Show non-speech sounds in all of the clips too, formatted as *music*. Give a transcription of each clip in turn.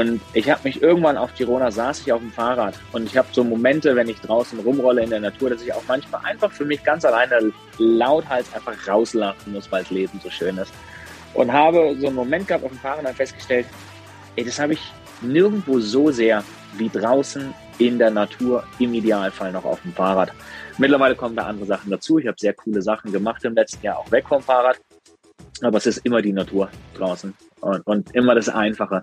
Und ich habe mich irgendwann auf Girona saß ich auf dem Fahrrad und ich habe so Momente, wenn ich draußen rumrolle in der Natur, dass ich auch manchmal einfach für mich ganz alleine lauthals einfach rauslachen muss, weil das Leben so schön ist. Und habe so einen Moment gehabt auf dem Fahrrad und dann festgestellt, ey, das habe ich nirgendwo so sehr wie draußen in der Natur, im Idealfall noch auf dem Fahrrad. Mittlerweile kommen da andere Sachen dazu. Ich habe sehr coole Sachen gemacht im letzten Jahr, auch weg vom Fahrrad. Aber es ist immer die Natur draußen und, und immer das Einfache.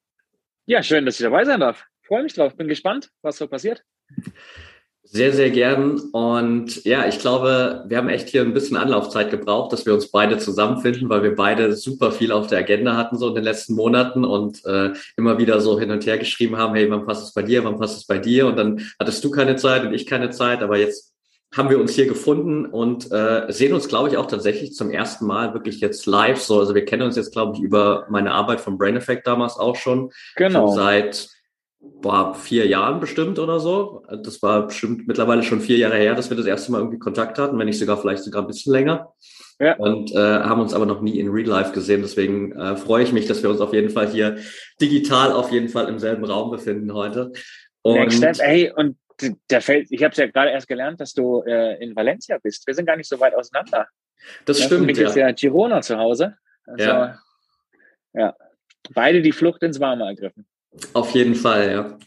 Ja, schön, dass ich dabei sein darf. Freue mich drauf. Bin gespannt, was so passiert. Sehr, sehr gern. Und ja, ich glaube, wir haben echt hier ein bisschen Anlaufzeit gebraucht, dass wir uns beide zusammenfinden, weil wir beide super viel auf der Agenda hatten so in den letzten Monaten und äh, immer wieder so hin und her geschrieben haben, hey, wann passt es bei dir, wann passt es bei dir? Und dann hattest du keine Zeit und ich keine Zeit, aber jetzt haben wir uns hier gefunden und äh, sehen uns, glaube ich, auch tatsächlich zum ersten Mal wirklich jetzt live. So, also wir kennen uns jetzt, glaube ich, über meine Arbeit vom Brain Effect damals auch schon. Genau. Schon seit boah, vier Jahren bestimmt oder so. Das war bestimmt mittlerweile schon vier Jahre her, dass wir das erste Mal irgendwie Kontakt hatten, wenn nicht sogar vielleicht sogar ein bisschen länger. Ja. Und äh, haben uns aber noch nie in Real Life gesehen. Deswegen äh, freue ich mich, dass wir uns auf jeden Fall hier digital auf jeden Fall im selben Raum befinden heute. Und Next Step, hey, und der fällt, ich habe es ja gerade erst gelernt, dass du äh, in Valencia bist. Wir sind gar nicht so weit auseinander. Das ja, stimmt. Mich ja. ja Girona zu Hause. Also, ja. ja. Beide die Flucht ins Warme ergriffen. Auf jeden Fall, ja.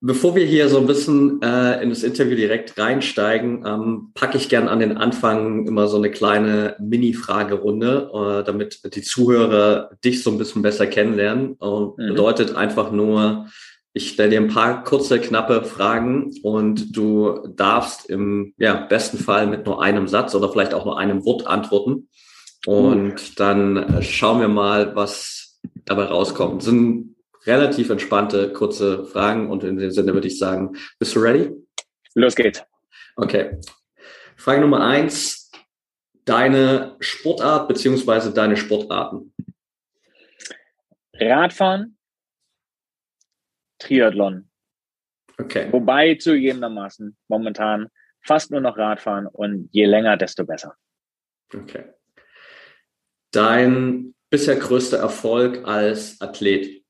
Bevor wir hier so ein bisschen äh, in das Interview direkt reinsteigen, ähm, packe ich gern an den Anfang immer so eine kleine Mini-Fragerunde, äh, damit die Zuhörer dich so ein bisschen besser kennenlernen. Und mhm. bedeutet einfach nur, ich stelle dir ein paar kurze, knappe Fragen und du darfst im ja, besten Fall mit nur einem Satz oder vielleicht auch nur einem Wort antworten. Und dann schauen wir mal, was dabei rauskommt. Das sind relativ entspannte, kurze Fragen und in dem Sinne würde ich sagen, bist du ready? Los geht's. Okay. Frage Nummer eins. Deine Sportart beziehungsweise deine Sportarten? Radfahren, Triathlon. Okay. Wobei zugegebenermaßen momentan fast nur noch Radfahren und je länger, desto besser. Okay. Dein bisher größter Erfolg als Athlet?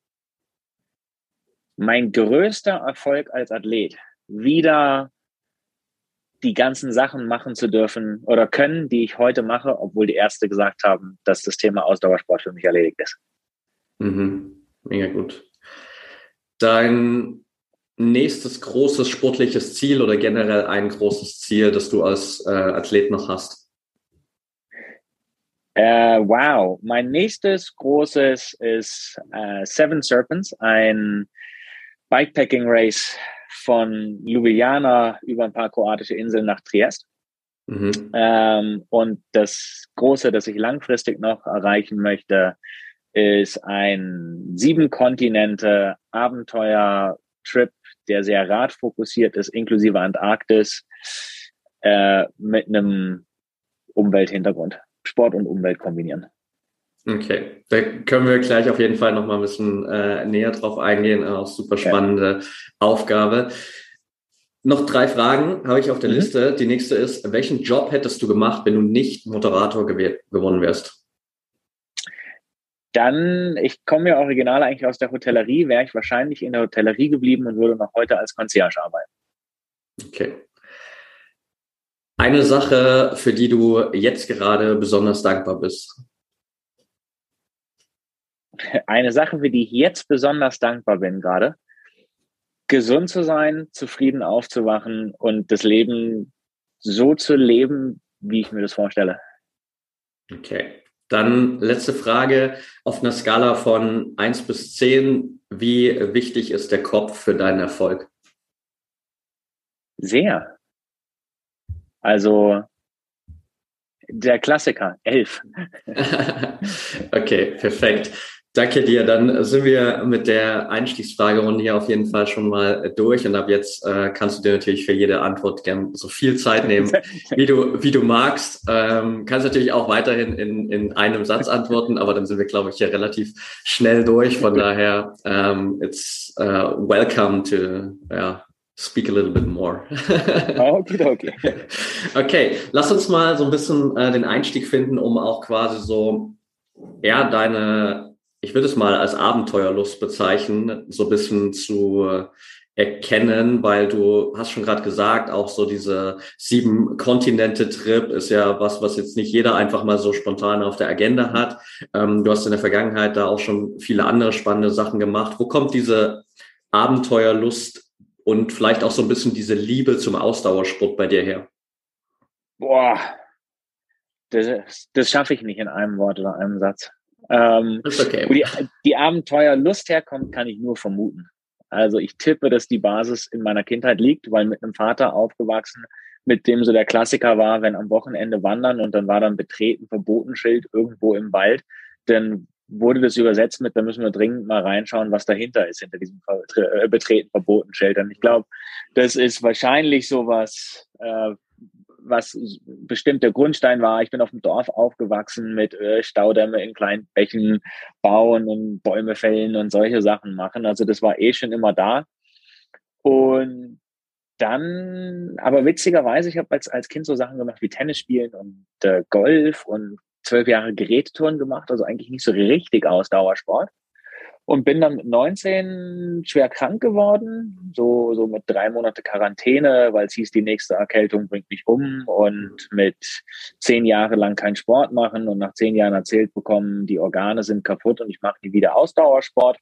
mein größter Erfolg als Athlet, wieder die ganzen Sachen machen zu dürfen oder können, die ich heute mache, obwohl die Ärzte gesagt haben, dass das Thema Ausdauersport für mich erledigt ist. Mhm. Mega gut. Dein nächstes großes sportliches Ziel oder generell ein großes Ziel, das du als äh, Athlet noch hast? Äh, wow, mein nächstes großes ist äh, Seven Serpents, ein Bikepacking Race von Ljubljana über ein paar kroatische Inseln nach Triest. Mhm. Ähm, und das Große, das ich langfristig noch erreichen möchte, ist ein sieben Kontinente Abenteuer-Trip, der sehr radfokussiert ist, inklusive Antarktis, äh, mit einem Umwelthintergrund. Sport und Umwelt kombinieren. Okay, da können wir gleich auf jeden Fall noch mal ein bisschen äh, näher drauf eingehen. Äh, auch super spannende ja. Aufgabe. Noch drei Fragen habe ich auf der mhm. Liste. Die nächste ist, welchen Job hättest du gemacht, wenn du nicht Moderator gewonnen wärst? Dann, ich komme ja original eigentlich aus der Hotellerie, wäre ich wahrscheinlich in der Hotellerie geblieben und würde noch heute als Concierge arbeiten. Okay. Eine Sache, für die du jetzt gerade besonders dankbar bist eine Sache, für die ich jetzt besonders dankbar bin gerade, gesund zu sein, zufrieden aufzuwachen und das Leben so zu leben, wie ich mir das vorstelle. Okay. Dann letzte Frage. Auf einer Skala von 1 bis 10, wie wichtig ist der Kopf für deinen Erfolg? Sehr. Also der Klassiker, 11. *laughs* okay, perfekt. Danke dir. Dann sind wir mit der Einstiegsfragerunde hier auf jeden Fall schon mal durch. Und ab jetzt äh, kannst du dir natürlich für jede Antwort gern so viel Zeit nehmen, *laughs* wie du, wie du magst. Ähm, kannst natürlich auch weiterhin in, in einem Satz antworten, aber dann sind wir, glaube ich, hier relativ schnell durch. Von daher, ähm, it's uh, welcome to ja, speak a little bit more. *laughs* okay, okay. Okay, lass uns mal so ein bisschen äh, den Einstieg finden, um auch quasi so, ja, deine ich würde es mal als Abenteuerlust bezeichnen, so ein bisschen zu erkennen, weil du hast schon gerade gesagt, auch so diese sieben Kontinente-Trip ist ja was, was jetzt nicht jeder einfach mal so spontan auf der Agenda hat. Ähm, du hast in der Vergangenheit da auch schon viele andere spannende Sachen gemacht. Wo kommt diese Abenteuerlust und vielleicht auch so ein bisschen diese Liebe zum Ausdauersport bei dir her? Boah, das, das schaffe ich nicht in einem Wort oder einem Satz. Ähm, okay. Wo die, die Abenteuerlust herkommt, kann ich nur vermuten. Also ich tippe, dass die Basis in meiner Kindheit liegt, weil mit einem Vater aufgewachsen, mit dem so der Klassiker war, wenn am Wochenende wandern und dann war dann betreten Verbotenschild irgendwo im Wald, dann wurde das übersetzt mit, da müssen wir dringend mal reinschauen, was dahinter ist, hinter diesem äh, betreten Verbotenschild. Und ich glaube, das ist wahrscheinlich sowas, äh, was bestimmt der Grundstein war. Ich bin auf dem Dorf aufgewachsen mit Staudämme in kleinen Bächen bauen und Bäume fällen und solche Sachen machen. Also das war eh schon immer da. Und dann, aber witzigerweise, ich habe als, als Kind so Sachen gemacht wie Tennis spielen und äh, Golf und zwölf Jahre Gerätetouren gemacht, also eigentlich nicht so richtig Ausdauersport und bin dann mit 19 schwer krank geworden, so, so mit drei Monate Quarantäne, weil es hieß, die nächste Erkältung bringt mich um und mit zehn Jahre lang keinen Sport machen und nach zehn Jahren erzählt bekommen, die Organe sind kaputt und ich mache nie wieder Ausdauersport.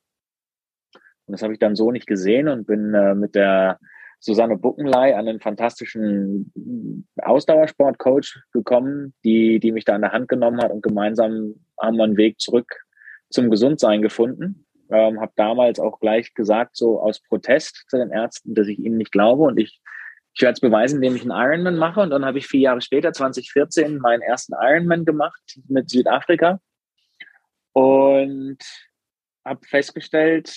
Und das habe ich dann so nicht gesehen und bin äh, mit der Susanne Buckenlei an einen fantastischen Ausdauersportcoach gekommen, die, die mich da an der Hand genommen hat und gemeinsam haben wir einen Weg zurück zum Gesundsein gefunden. Ähm, habe damals auch gleich gesagt, so aus Protest zu den Ärzten, dass ich ihnen nicht glaube und ich, ich werde es beweisen, indem ich einen Ironman mache. Und dann habe ich vier Jahre später, 2014, meinen ersten Ironman gemacht mit Südafrika und habe festgestellt,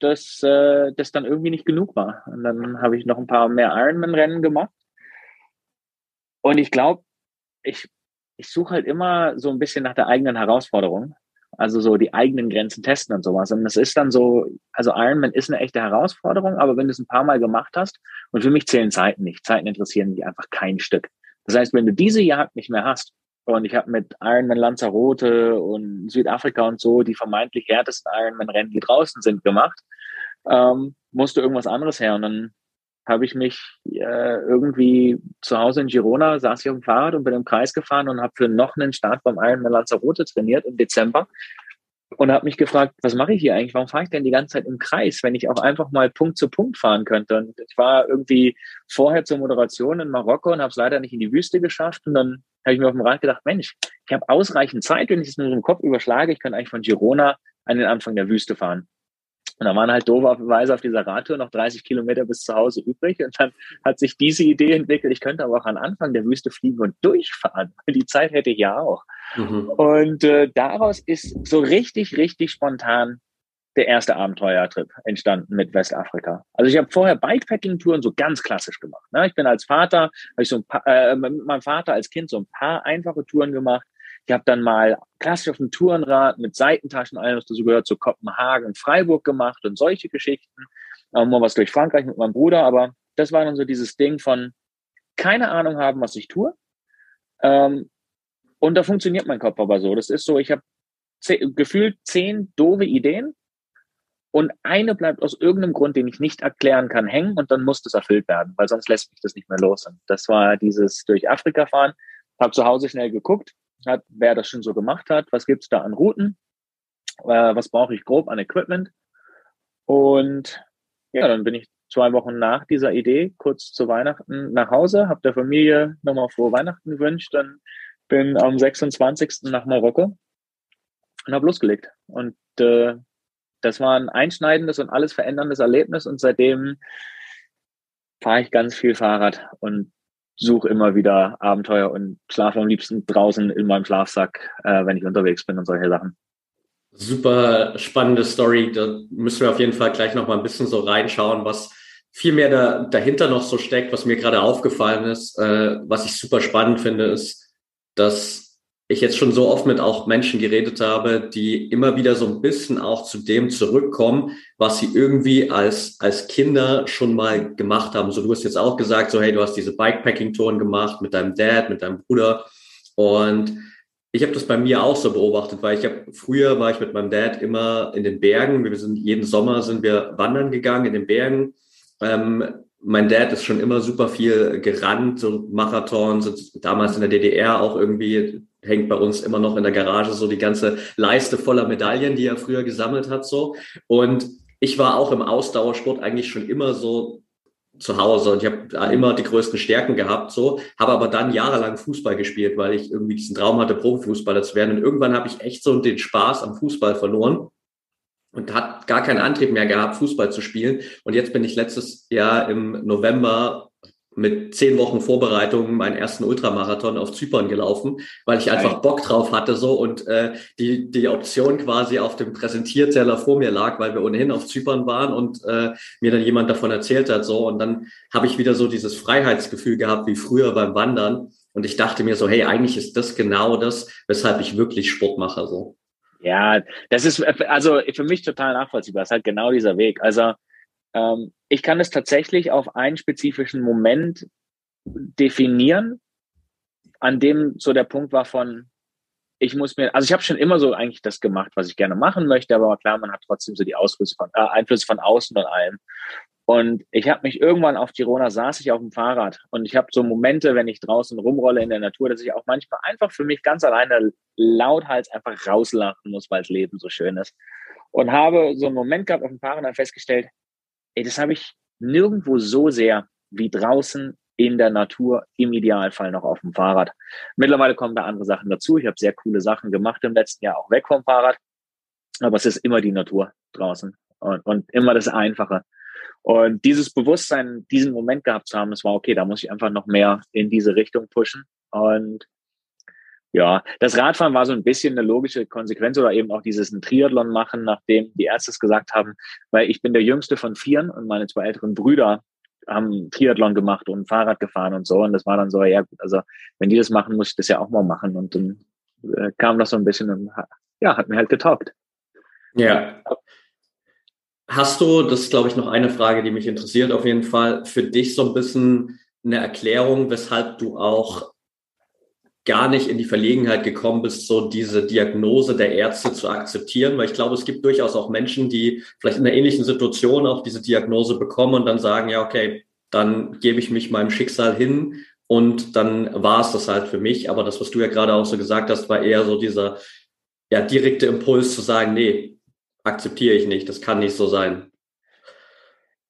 dass äh, das dann irgendwie nicht genug war. Und dann habe ich noch ein paar mehr Ironman-Rennen gemacht. Und ich glaube, ich, ich suche halt immer so ein bisschen nach der eigenen Herausforderung. Also so die eigenen Grenzen testen und sowas. Und das ist dann so, also Ironman ist eine echte Herausforderung, aber wenn du es ein paar Mal gemacht hast, und für mich zählen Zeiten nicht. Zeiten interessieren mich einfach kein Stück. Das heißt, wenn du diese Jagd nicht mehr hast, und ich habe mit Ironman Lanzarote und Südafrika und so die vermeintlich härtesten Ironman-Rennen, die draußen sind, gemacht, ähm, musste irgendwas anderes her. Und dann habe ich mich äh, irgendwie zu Hause in Girona, saß ich auf dem Fahrrad und bin im Kreis gefahren und habe für noch einen Start beim Ironman Lanzarote trainiert im Dezember und habe mich gefragt, was mache ich hier eigentlich? Warum fahre ich denn die ganze Zeit im Kreis, wenn ich auch einfach mal Punkt zu Punkt fahren könnte? Und ich war irgendwie vorher zur Moderation in Marokko und habe es leider nicht in die Wüste geschafft. Und dann habe ich mir auf dem Rad gedacht, Mensch, ich habe ausreichend Zeit, wenn ich es nur im Kopf überschlage, ich kann eigentlich von Girona an den Anfang der Wüste fahren. Und da waren halt dooferweise auf dieser Radtour noch 30 Kilometer bis zu Hause übrig. Und dann hat sich diese Idee entwickelt, ich könnte aber auch an Anfang der Wüste fliegen und durchfahren. Die Zeit hätte ich ja auch. Mhm. Und äh, daraus ist so richtig, richtig spontan der erste Abenteuertrip entstanden mit Westafrika. Also ich habe vorher Bikepacking-Touren so ganz klassisch gemacht. Ne? Ich bin als Vater, habe ich so ein paar, äh, mit meinem Vater als Kind so ein paar einfache Touren gemacht. Ich habe dann mal klassisch auf dem Tourenrad mit Seitentaschen, allem, was dazu gehört, zu Kopenhagen Freiburg gemacht und solche Geschichten. Ähm, mal was durch Frankreich mit meinem Bruder, aber das war dann so dieses Ding von keine Ahnung haben, was ich tue. Ähm, und da funktioniert mein Kopf aber so. Das ist so, ich habe gefühlt zehn doofe Ideen und eine bleibt aus irgendeinem Grund, den ich nicht erklären kann, hängen und dann muss das erfüllt werden, weil sonst lässt mich das nicht mehr los. Und das war dieses durch Afrika fahren. Habe zu Hause schnell geguckt, hat, wer das schon so gemacht hat, was gibt's da an Routen, äh, was brauche ich grob an Equipment. Und ja, dann bin ich zwei Wochen nach dieser Idee, kurz zu Weihnachten, nach Hause, habe der Familie nochmal frohe Weihnachten gewünscht, dann bin am 26. nach Marokko und habe losgelegt. Und äh, das war ein einschneidendes und alles veränderndes Erlebnis und seitdem fahre ich ganz viel Fahrrad und suche immer wieder Abenteuer und schlafe am liebsten draußen in meinem Schlafsack, äh, wenn ich unterwegs bin und solche Sachen. Super spannende Story. Da müssen wir auf jeden Fall gleich noch mal ein bisschen so reinschauen, was viel mehr da, dahinter noch so steckt, was mir gerade aufgefallen ist. Äh, was ich super spannend finde, ist, dass ich jetzt schon so oft mit auch Menschen geredet habe, die immer wieder so ein bisschen auch zu dem zurückkommen, was sie irgendwie als, als Kinder schon mal gemacht haben. So, du hast jetzt auch gesagt, so, hey, du hast diese Bikepacking-Touren gemacht mit deinem Dad, mit deinem Bruder. Und ich habe das bei mir auch so beobachtet, weil ich habe früher war ich mit meinem Dad immer in den Bergen. Wir sind jeden Sommer sind wir wandern gegangen in den Bergen. Ähm, mein Dad ist schon immer super viel gerannt, so Marathons, damals in der DDR auch irgendwie hängt bei uns immer noch in der Garage so die ganze Leiste voller Medaillen, die er früher gesammelt hat, so. Und ich war auch im Ausdauersport eigentlich schon immer so zu Hause und ich habe immer die größten Stärken gehabt, so, habe aber dann jahrelang Fußball gespielt, weil ich irgendwie diesen Traum hatte, Profifußballer zu werden. Und irgendwann habe ich echt so den Spaß am Fußball verloren und hat gar keinen Antrieb mehr gehabt, Fußball zu spielen. Und jetzt bin ich letztes Jahr im November mit zehn Wochen Vorbereitung meinen ersten Ultramarathon auf Zypern gelaufen, weil ich einfach Bock drauf hatte so und äh, die die Option quasi auf dem Präsentierteller vor mir lag, weil wir ohnehin auf Zypern waren und äh, mir dann jemand davon erzählt hat so und dann habe ich wieder so dieses Freiheitsgefühl gehabt wie früher beim Wandern und ich dachte mir so hey eigentlich ist das genau das, weshalb ich wirklich Sport mache so. Ja, das ist also für mich total nachvollziehbar. Das ist halt genau dieser Weg. Also ähm, ich kann es tatsächlich auf einen spezifischen Moment definieren, an dem so der Punkt war von, ich muss mir, also ich habe schon immer so eigentlich das gemacht, was ich gerne machen möchte, aber klar, man hat trotzdem so die Ausflüsse von, äh, Einflüsse von außen und allem. Und ich habe mich irgendwann auf Girona saß ich auf dem Fahrrad und ich habe so Momente, wenn ich draußen rumrolle in der Natur, dass ich auch manchmal einfach für mich ganz alleine lauthals einfach rauslachen muss, weil das Leben so schön ist. Und habe so einen Moment gehabt auf dem Fahrrad und dann festgestellt, ey, das habe ich nirgendwo so sehr wie draußen in der Natur, im Idealfall noch auf dem Fahrrad. Mittlerweile kommen da andere Sachen dazu. Ich habe sehr coole Sachen gemacht im letzten Jahr, auch weg vom Fahrrad. Aber es ist immer die Natur draußen und, und immer das Einfache. Und dieses Bewusstsein, diesen Moment gehabt zu haben, das war okay, da muss ich einfach noch mehr in diese Richtung pushen. Und ja, das Radfahren war so ein bisschen eine logische Konsequenz oder eben auch dieses Triathlon machen, nachdem die Ärzte es gesagt haben, weil ich bin der jüngste von vieren und meine zwei älteren Brüder haben Triathlon gemacht und Fahrrad gefahren und so. Und das war dann so, ja gut, also wenn die das machen, muss ich das ja auch mal machen. Und dann äh, kam das so ein bisschen und ja, hat mir halt getaugt. Ja. Hast du, das ist glaube ich noch eine Frage, die mich interessiert auf jeden Fall, für dich so ein bisschen eine Erklärung, weshalb du auch gar nicht in die Verlegenheit gekommen bist, so diese Diagnose der Ärzte zu akzeptieren, weil ich glaube, es gibt durchaus auch Menschen, die vielleicht in einer ähnlichen Situation auch diese Diagnose bekommen und dann sagen, ja, okay, dann gebe ich mich meinem Schicksal hin und dann war es das halt für mich. Aber das, was du ja gerade auch so gesagt hast, war eher so dieser ja, direkte Impuls zu sagen, nee, akzeptiere ich nicht, das kann nicht so sein.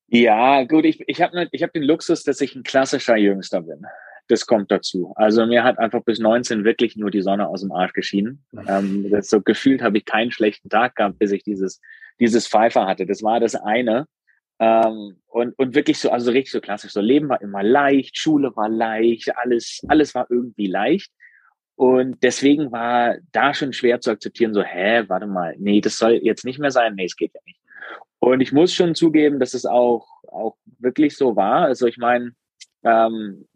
Ja, gut, ich, ich habe ich hab den Luxus, dass ich ein klassischer Jüngster bin das kommt dazu. Also mir hat einfach bis 19 wirklich nur die Sonne aus dem Arsch geschienen. Ähm, das so gefühlt habe ich keinen schlechten Tag gehabt, bis ich dieses, dieses Pfeifer hatte. Das war das eine. Ähm, und, und wirklich so, also richtig so klassisch. So Leben war immer leicht, Schule war leicht, alles, alles war irgendwie leicht. Und deswegen war da schon schwer zu akzeptieren, so, hä, warte mal, nee, das soll jetzt nicht mehr sein. Nee, es geht ja nicht. Und ich muss schon zugeben, dass es auch, auch wirklich so war. Also ich meine, ähm,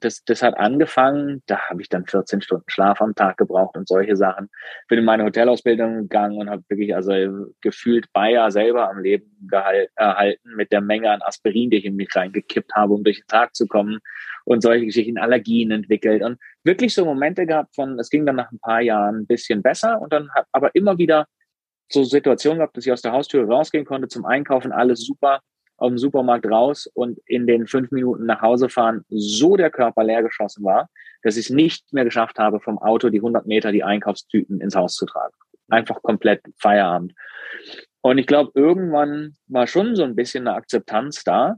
das, das hat angefangen, da habe ich dann 14 Stunden Schlaf am Tag gebraucht und solche Sachen. Bin in meine Hotelausbildung gegangen und habe wirklich also gefühlt Bayer selber am Leben gehalten, erhalten mit der Menge an Aspirin, die ich in mich reingekippt habe, um durch den Tag zu kommen und solche Geschichten, Allergien entwickelt und wirklich so Momente gehabt von, es ging dann nach ein paar Jahren ein bisschen besser und dann habe aber immer wieder so Situationen gehabt, dass ich aus der Haustür rausgehen konnte zum Einkaufen, alles super aus dem Supermarkt raus und in den fünf Minuten nach Hause fahren so der Körper leer geschossen war, dass ich es nicht mehr geschafft habe, vom Auto die 100 Meter die Einkaufstüten ins Haus zu tragen. Einfach komplett Feierabend. Und ich glaube, irgendwann war schon so ein bisschen eine Akzeptanz da,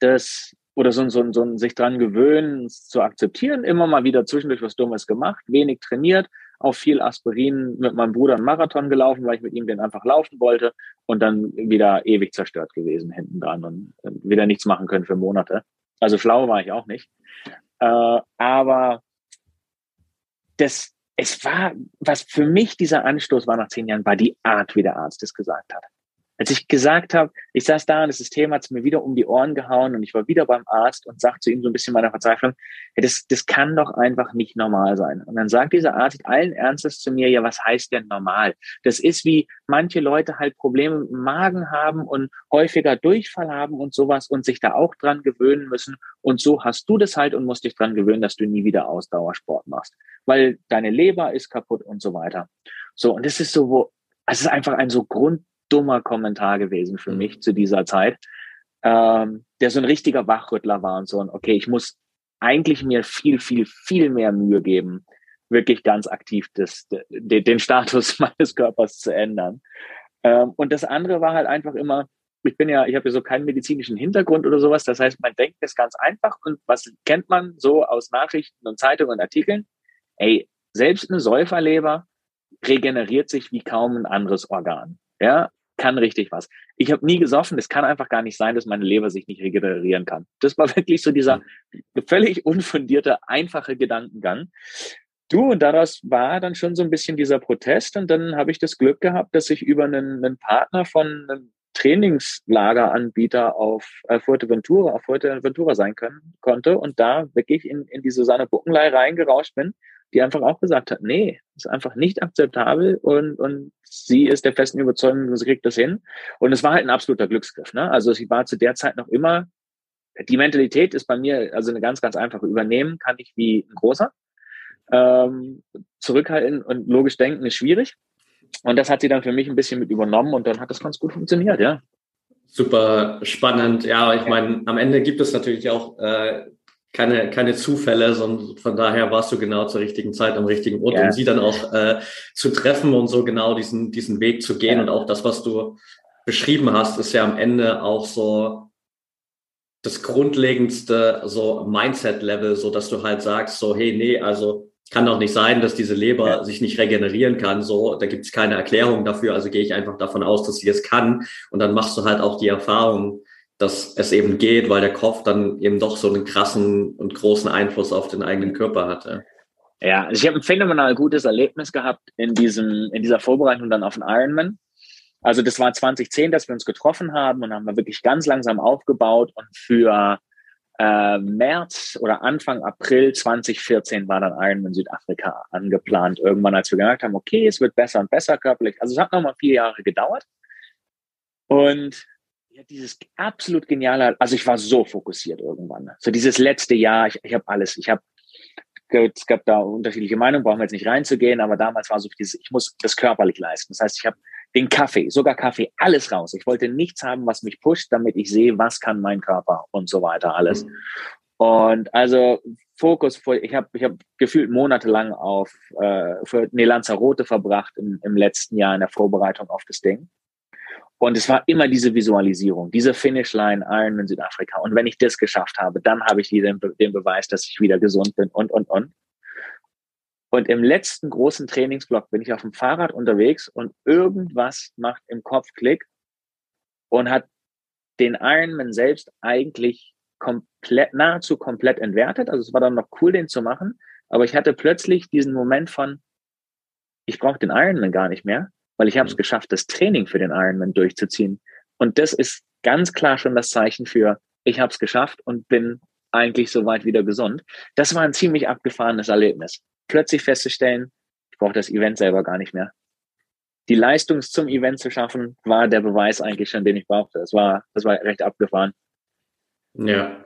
dass, oder so, so, so ein sich dran gewöhnen, zu akzeptieren, immer mal wieder zwischendurch was Dummes gemacht, wenig trainiert, auch viel Aspirin mit meinem Bruder einen Marathon gelaufen, weil ich mit ihm den einfach laufen wollte und dann wieder ewig zerstört gewesen hinten dran und wieder nichts machen können für Monate. Also schlau war ich auch nicht. Äh, aber das, es war, was für mich dieser Anstoß war nach zehn Jahren, war die Art, wie der Arzt es gesagt hat. Als ich gesagt habe, ich saß da und das System hat es mir wieder um die Ohren gehauen und ich war wieder beim Arzt und sagte zu ihm so ein bisschen meiner Verzweiflung, hey, das, das kann doch einfach nicht normal sein. Und dann sagt dieser Arzt allen Ernstes zu mir, ja, was heißt denn normal? Das ist wie manche Leute halt Probleme mit dem Magen haben und häufiger Durchfall haben und sowas und sich da auch dran gewöhnen müssen. Und so hast du das halt und musst dich dran gewöhnen, dass du nie wieder Ausdauersport machst, weil deine Leber ist kaputt und so weiter. So, und das ist so, wo, es ist einfach ein so Grund, dummer Kommentar gewesen für mich mhm. zu dieser Zeit, ähm, der so ein richtiger Wachrüttler war und so. Und okay, ich muss eigentlich mir viel, viel, viel mehr Mühe geben, wirklich ganz aktiv das, den, den Status *laughs* meines Körpers zu ändern. Ähm, und das andere war halt einfach immer, ich bin ja, ich habe ja so keinen medizinischen Hintergrund oder sowas. Das heißt, man denkt es ganz einfach und was kennt man so aus Nachrichten und Zeitungen und Artikeln? Ey, selbst eine Säuferleber regeneriert sich wie kaum ein anderes Organ. Ja, kann richtig was. Ich habe nie gesoffen. Es kann einfach gar nicht sein, dass meine Leber sich nicht regenerieren kann. Das war *laughs* wirklich so dieser völlig unfundierte, einfache Gedankengang. Du, und daraus war dann schon so ein bisschen dieser Protest. Und dann habe ich das Glück gehabt, dass ich über einen, einen Partner von einem Trainingslageranbieter auf äh, Fuerteventura, auf Fuerteventura sein können, konnte und da wirklich in, in die Susanne Buckenlei reingerauscht bin die einfach auch gesagt hat, nee, ist einfach nicht akzeptabel und, und sie ist der festen Überzeugung, sie kriegt das hin. Und es war halt ein absoluter Glücksgriff. Ne? Also sie war zu der Zeit noch immer, die Mentalität ist bei mir also eine ganz, ganz einfache. Übernehmen kann ich wie ein großer. Ähm, zurückhalten und logisch denken ist schwierig. Und das hat sie dann für mich ein bisschen mit übernommen und dann hat das ganz gut funktioniert, ja. Super spannend. Ja, ich meine, am Ende gibt es natürlich auch äh, keine, keine Zufälle, sondern von daher warst du genau zur richtigen Zeit am richtigen Ort, ja. um sie dann auch äh, zu treffen und so genau diesen, diesen Weg zu gehen. Ja. Und auch das, was du beschrieben hast, ist ja am Ende auch so das grundlegendste so Mindset-Level, so dass du halt sagst, so, hey, nee, also kann doch nicht sein, dass diese Leber ja. sich nicht regenerieren kann. So, da gibt es keine Erklärung dafür. Also gehe ich einfach davon aus, dass sie es kann. Und dann machst du halt auch die Erfahrung, dass es eben geht, weil der Kopf dann eben doch so einen krassen und großen Einfluss auf den eigenen Körper hatte. Ja, also ich habe ein phänomenal gutes Erlebnis gehabt in diesem, in dieser Vorbereitung dann auf den Ironman. Also das war 2010, dass wir uns getroffen haben und haben wir wirklich ganz langsam aufgebaut und für äh, März oder Anfang April 2014 war dann Ironman Südafrika angeplant. Irgendwann, als wir gemerkt haben, okay, es wird besser und besser körperlich. Also es hat nochmal vier Jahre gedauert. Und dieses absolut geniale, also ich war so fokussiert irgendwann. So dieses letzte Jahr, ich, ich habe alles, ich habe, es gab da unterschiedliche Meinungen, brauchen wir jetzt nicht reinzugehen, aber damals war so dieses, ich muss das körperlich leisten. Das heißt, ich habe den Kaffee, sogar Kaffee, alles raus. Ich wollte nichts haben, was mich pusht, damit ich sehe, was kann mein Körper und so weiter, alles. Mhm. Und also Fokus, ich habe ich hab gefühlt monatelang auf äh, für nee, Lanzarote verbracht im, im letzten Jahr in der Vorbereitung auf das Ding. Und es war immer diese Visualisierung, diese Finishline Ironman Südafrika. Und wenn ich das geschafft habe, dann habe ich den, den Beweis, dass ich wieder gesund bin und, und, und. Und im letzten großen Trainingsblock bin ich auf dem Fahrrad unterwegs und irgendwas macht im Kopf Klick und hat den Ironman selbst eigentlich komplett, nahezu komplett entwertet. Also es war dann noch cool, den zu machen. Aber ich hatte plötzlich diesen Moment von, ich brauche den Ironman gar nicht mehr weil ich habe es mhm. geschafft, das Training für den Ironman durchzuziehen. Und das ist ganz klar schon das Zeichen für, ich habe es geschafft und bin eigentlich soweit wieder gesund. Das war ein ziemlich abgefahrenes Erlebnis. Plötzlich festzustellen, ich brauche das Event selber gar nicht mehr. Die Leistung zum Event zu schaffen, war der Beweis eigentlich schon, den ich brauchte. Das war, das war recht abgefahren. Ja,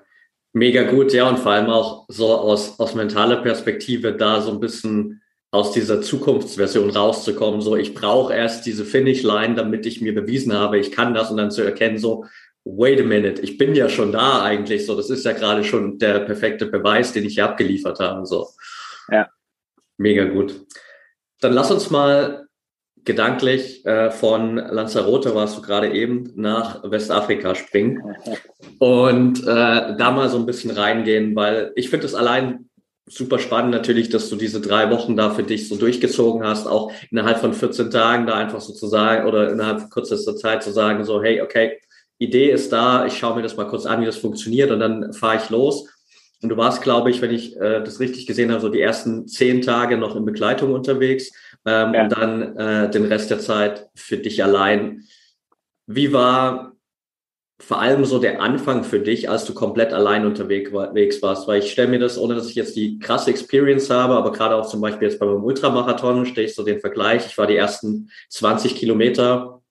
mega gut. Ja, und vor allem auch so aus, aus mentaler Perspektive da so ein bisschen aus dieser Zukunftsversion rauszukommen. So, ich brauche erst diese Finish-Line, damit ich mir bewiesen habe, ich kann das und dann zu erkennen, so, wait a minute, ich bin ja schon da eigentlich. So, das ist ja gerade schon der perfekte Beweis, den ich hier abgeliefert habe. So. Ja. Mega gut. Dann lass uns mal gedanklich äh, von Lanzarote warst du gerade eben nach Westafrika springen *laughs* und äh, da mal so ein bisschen reingehen, weil ich finde es allein super spannend natürlich, dass du diese drei Wochen da für dich so durchgezogen hast, auch innerhalb von 14 Tagen da einfach sozusagen oder innerhalb von kürzester Zeit zu sagen, so, hey, okay, Idee ist da, ich schaue mir das mal kurz an, wie das funktioniert und dann fahre ich los. Und du warst, glaube ich, wenn ich äh, das richtig gesehen habe, so die ersten zehn Tage noch in Begleitung unterwegs ähm, ja. und dann äh, den Rest der Zeit für dich allein. Wie war vor allem so der Anfang für dich, als du komplett allein unterwegs warst? Weil ich stelle mir das, ohne dass ich jetzt die krasse Experience habe, aber gerade auch zum Beispiel jetzt beim Ultramarathon stehe ich so den Vergleich. Ich war die ersten 20 Kilometer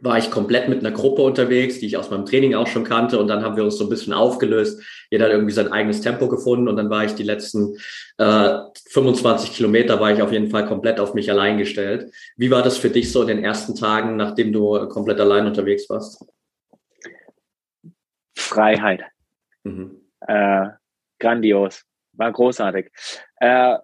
war ich komplett mit einer Gruppe unterwegs, die ich aus meinem Training auch schon kannte. Und dann haben wir uns so ein bisschen aufgelöst. Jeder hat irgendwie sein eigenes Tempo gefunden. Und dann war ich die letzten äh, 25 Kilometer, war ich auf jeden Fall komplett auf mich allein gestellt. Wie war das für dich so in den ersten Tagen, nachdem du komplett allein unterwegs warst? Freiheit. Mhm. Äh, grandios. War großartig. Äh,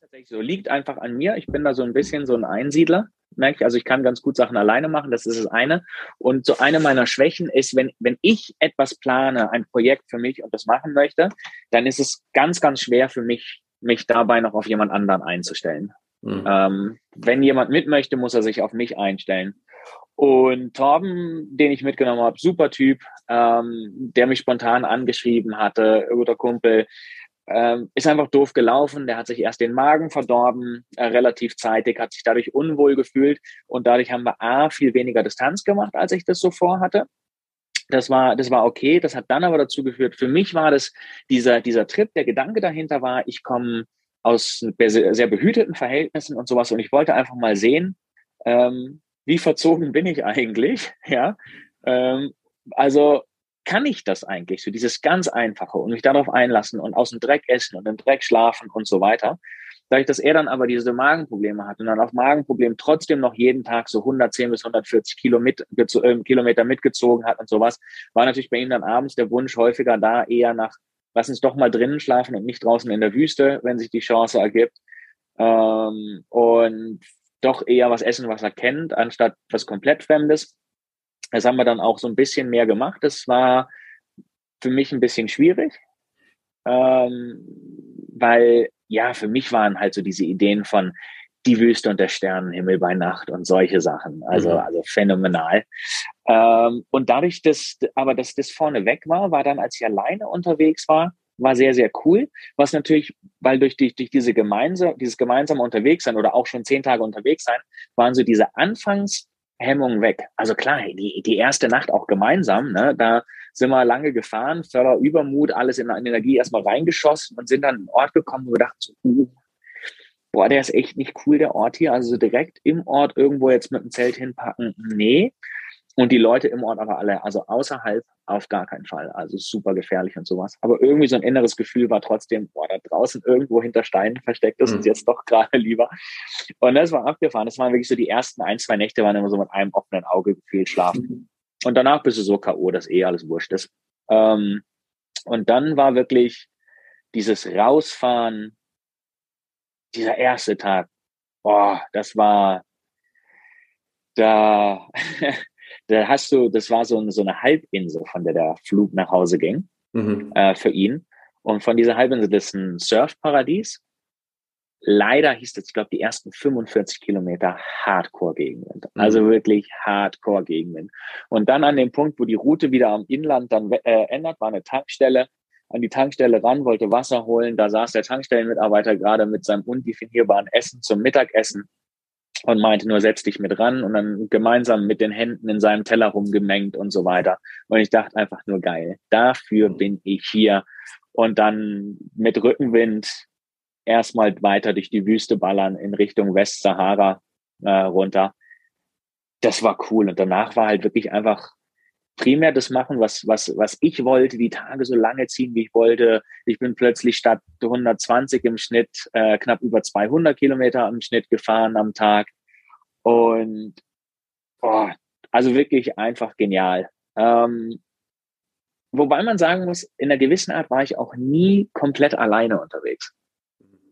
tatsächlich so. Liegt einfach an mir. Ich bin da so ein bisschen so ein Einsiedler merke ich. Also ich kann ganz gut Sachen alleine machen, das ist das eine. Und so eine meiner Schwächen ist, wenn, wenn ich etwas plane, ein Projekt für mich und das machen möchte, dann ist es ganz, ganz schwer für mich, mich dabei noch auf jemand anderen einzustellen. Mhm. Ähm, wenn jemand mit möchte, muss er sich auf mich einstellen. Und Torben, den ich mitgenommen habe, super Typ, ähm, der mich spontan angeschrieben hatte, guter Kumpel, ähm, ist einfach doof gelaufen. Der hat sich erst den Magen verdorben, äh, relativ zeitig, hat sich dadurch unwohl gefühlt und dadurch haben wir A, viel weniger Distanz gemacht, als ich das so vorhatte. Das war, das war okay. Das hat dann aber dazu geführt, für mich war das dieser, dieser Trip, der Gedanke dahinter war, ich komme aus sehr behüteten Verhältnissen und sowas und ich wollte einfach mal sehen, ähm, wie verzogen bin ich eigentlich, *laughs* ja. Ähm, also kann ich das eigentlich? So dieses ganz Einfache und mich darauf einlassen und aus dem Dreck essen und im Dreck schlafen und so weiter. Dadurch, dass er dann aber diese Magenprobleme hat und dann auf Magenproblem trotzdem noch jeden Tag so 110 bis 140 Kilometer, äh, Kilometer mitgezogen hat und sowas, war natürlich bei ihm dann abends der Wunsch häufiger da eher nach, lass uns doch mal drinnen schlafen und nicht draußen in der Wüste, wenn sich die Chance ergibt. Ähm, und doch eher was essen, was er kennt, anstatt was komplett Fremdes. Das haben wir dann auch so ein bisschen mehr gemacht. Das war für mich ein bisschen schwierig, ähm, weil ja, für mich waren halt so diese Ideen von die Wüste und der Sternenhimmel bei Nacht und solche Sachen. Also, mhm. also phänomenal. Ähm, und dadurch, dass, aber dass das vorne weg war, war dann, als ich alleine unterwegs war, war sehr, sehr cool. Was natürlich, weil durch, die, durch diese gemeinsam, dieses gemeinsame Unterwegssein oder auch schon zehn Tage unterwegs sein, waren so diese Anfangs, Hemmung weg. Also klar, die, die erste Nacht auch gemeinsam, ne, da sind wir lange gefahren, voller Übermut, alles in, in Energie erstmal reingeschossen und sind dann an einen Ort gekommen, wo wir dachten so, uh, boah, der ist echt nicht cool, der Ort hier. Also direkt im Ort irgendwo jetzt mit dem Zelt hinpacken, nee. Und die Leute im Ort aber alle, also außerhalb auf gar keinen Fall. Also super gefährlich und sowas. Aber irgendwie so ein inneres Gefühl war trotzdem, boah, da draußen irgendwo hinter Steinen versteckt ist mhm. uns jetzt doch *laughs* gerade lieber. Und das war abgefahren. Das waren wirklich so die ersten ein, zwei Nächte waren immer so mit einem offenen Auge gefühlt schlafen. Mhm. Und danach bist du so K.O., dass eh alles wurscht ist. Ähm, und dann war wirklich dieses Rausfahren, dieser erste Tag, boah, das war, da, *laughs* da hast du, das war so, so eine Halbinsel, von der der Flug nach Hause ging mhm. äh, für ihn. Und von dieser Halbinsel, das ist ein Surfparadies. Leider hieß das, ich glaube, die ersten 45 Kilometer Hardcore-Gegenwind. Mhm. Also wirklich Hardcore-Gegenwind. Und dann an dem Punkt, wo die Route wieder am Inland dann äh, ändert, war eine Tankstelle. An die Tankstelle ran, wollte Wasser holen. Da saß der Tankstellenmitarbeiter gerade mit seinem undefinierbaren Essen zum Mittagessen und meinte nur, setz dich mit ran und dann gemeinsam mit den Händen in seinem Teller rumgemengt und so weiter. Und ich dachte einfach nur geil, dafür bin ich hier. Und dann mit Rückenwind erstmal weiter durch die Wüste ballern in Richtung Westsahara äh, runter. Das war cool. Und danach war halt wirklich einfach primär das machen, was, was, was ich wollte, die Tage so lange ziehen, wie ich wollte. Ich bin plötzlich statt 120 im Schnitt äh, knapp über 200 Kilometer im Schnitt gefahren am Tag. Und boah, also wirklich einfach genial. Ähm, wobei man sagen muss, in einer gewissen Art war ich auch nie komplett alleine unterwegs.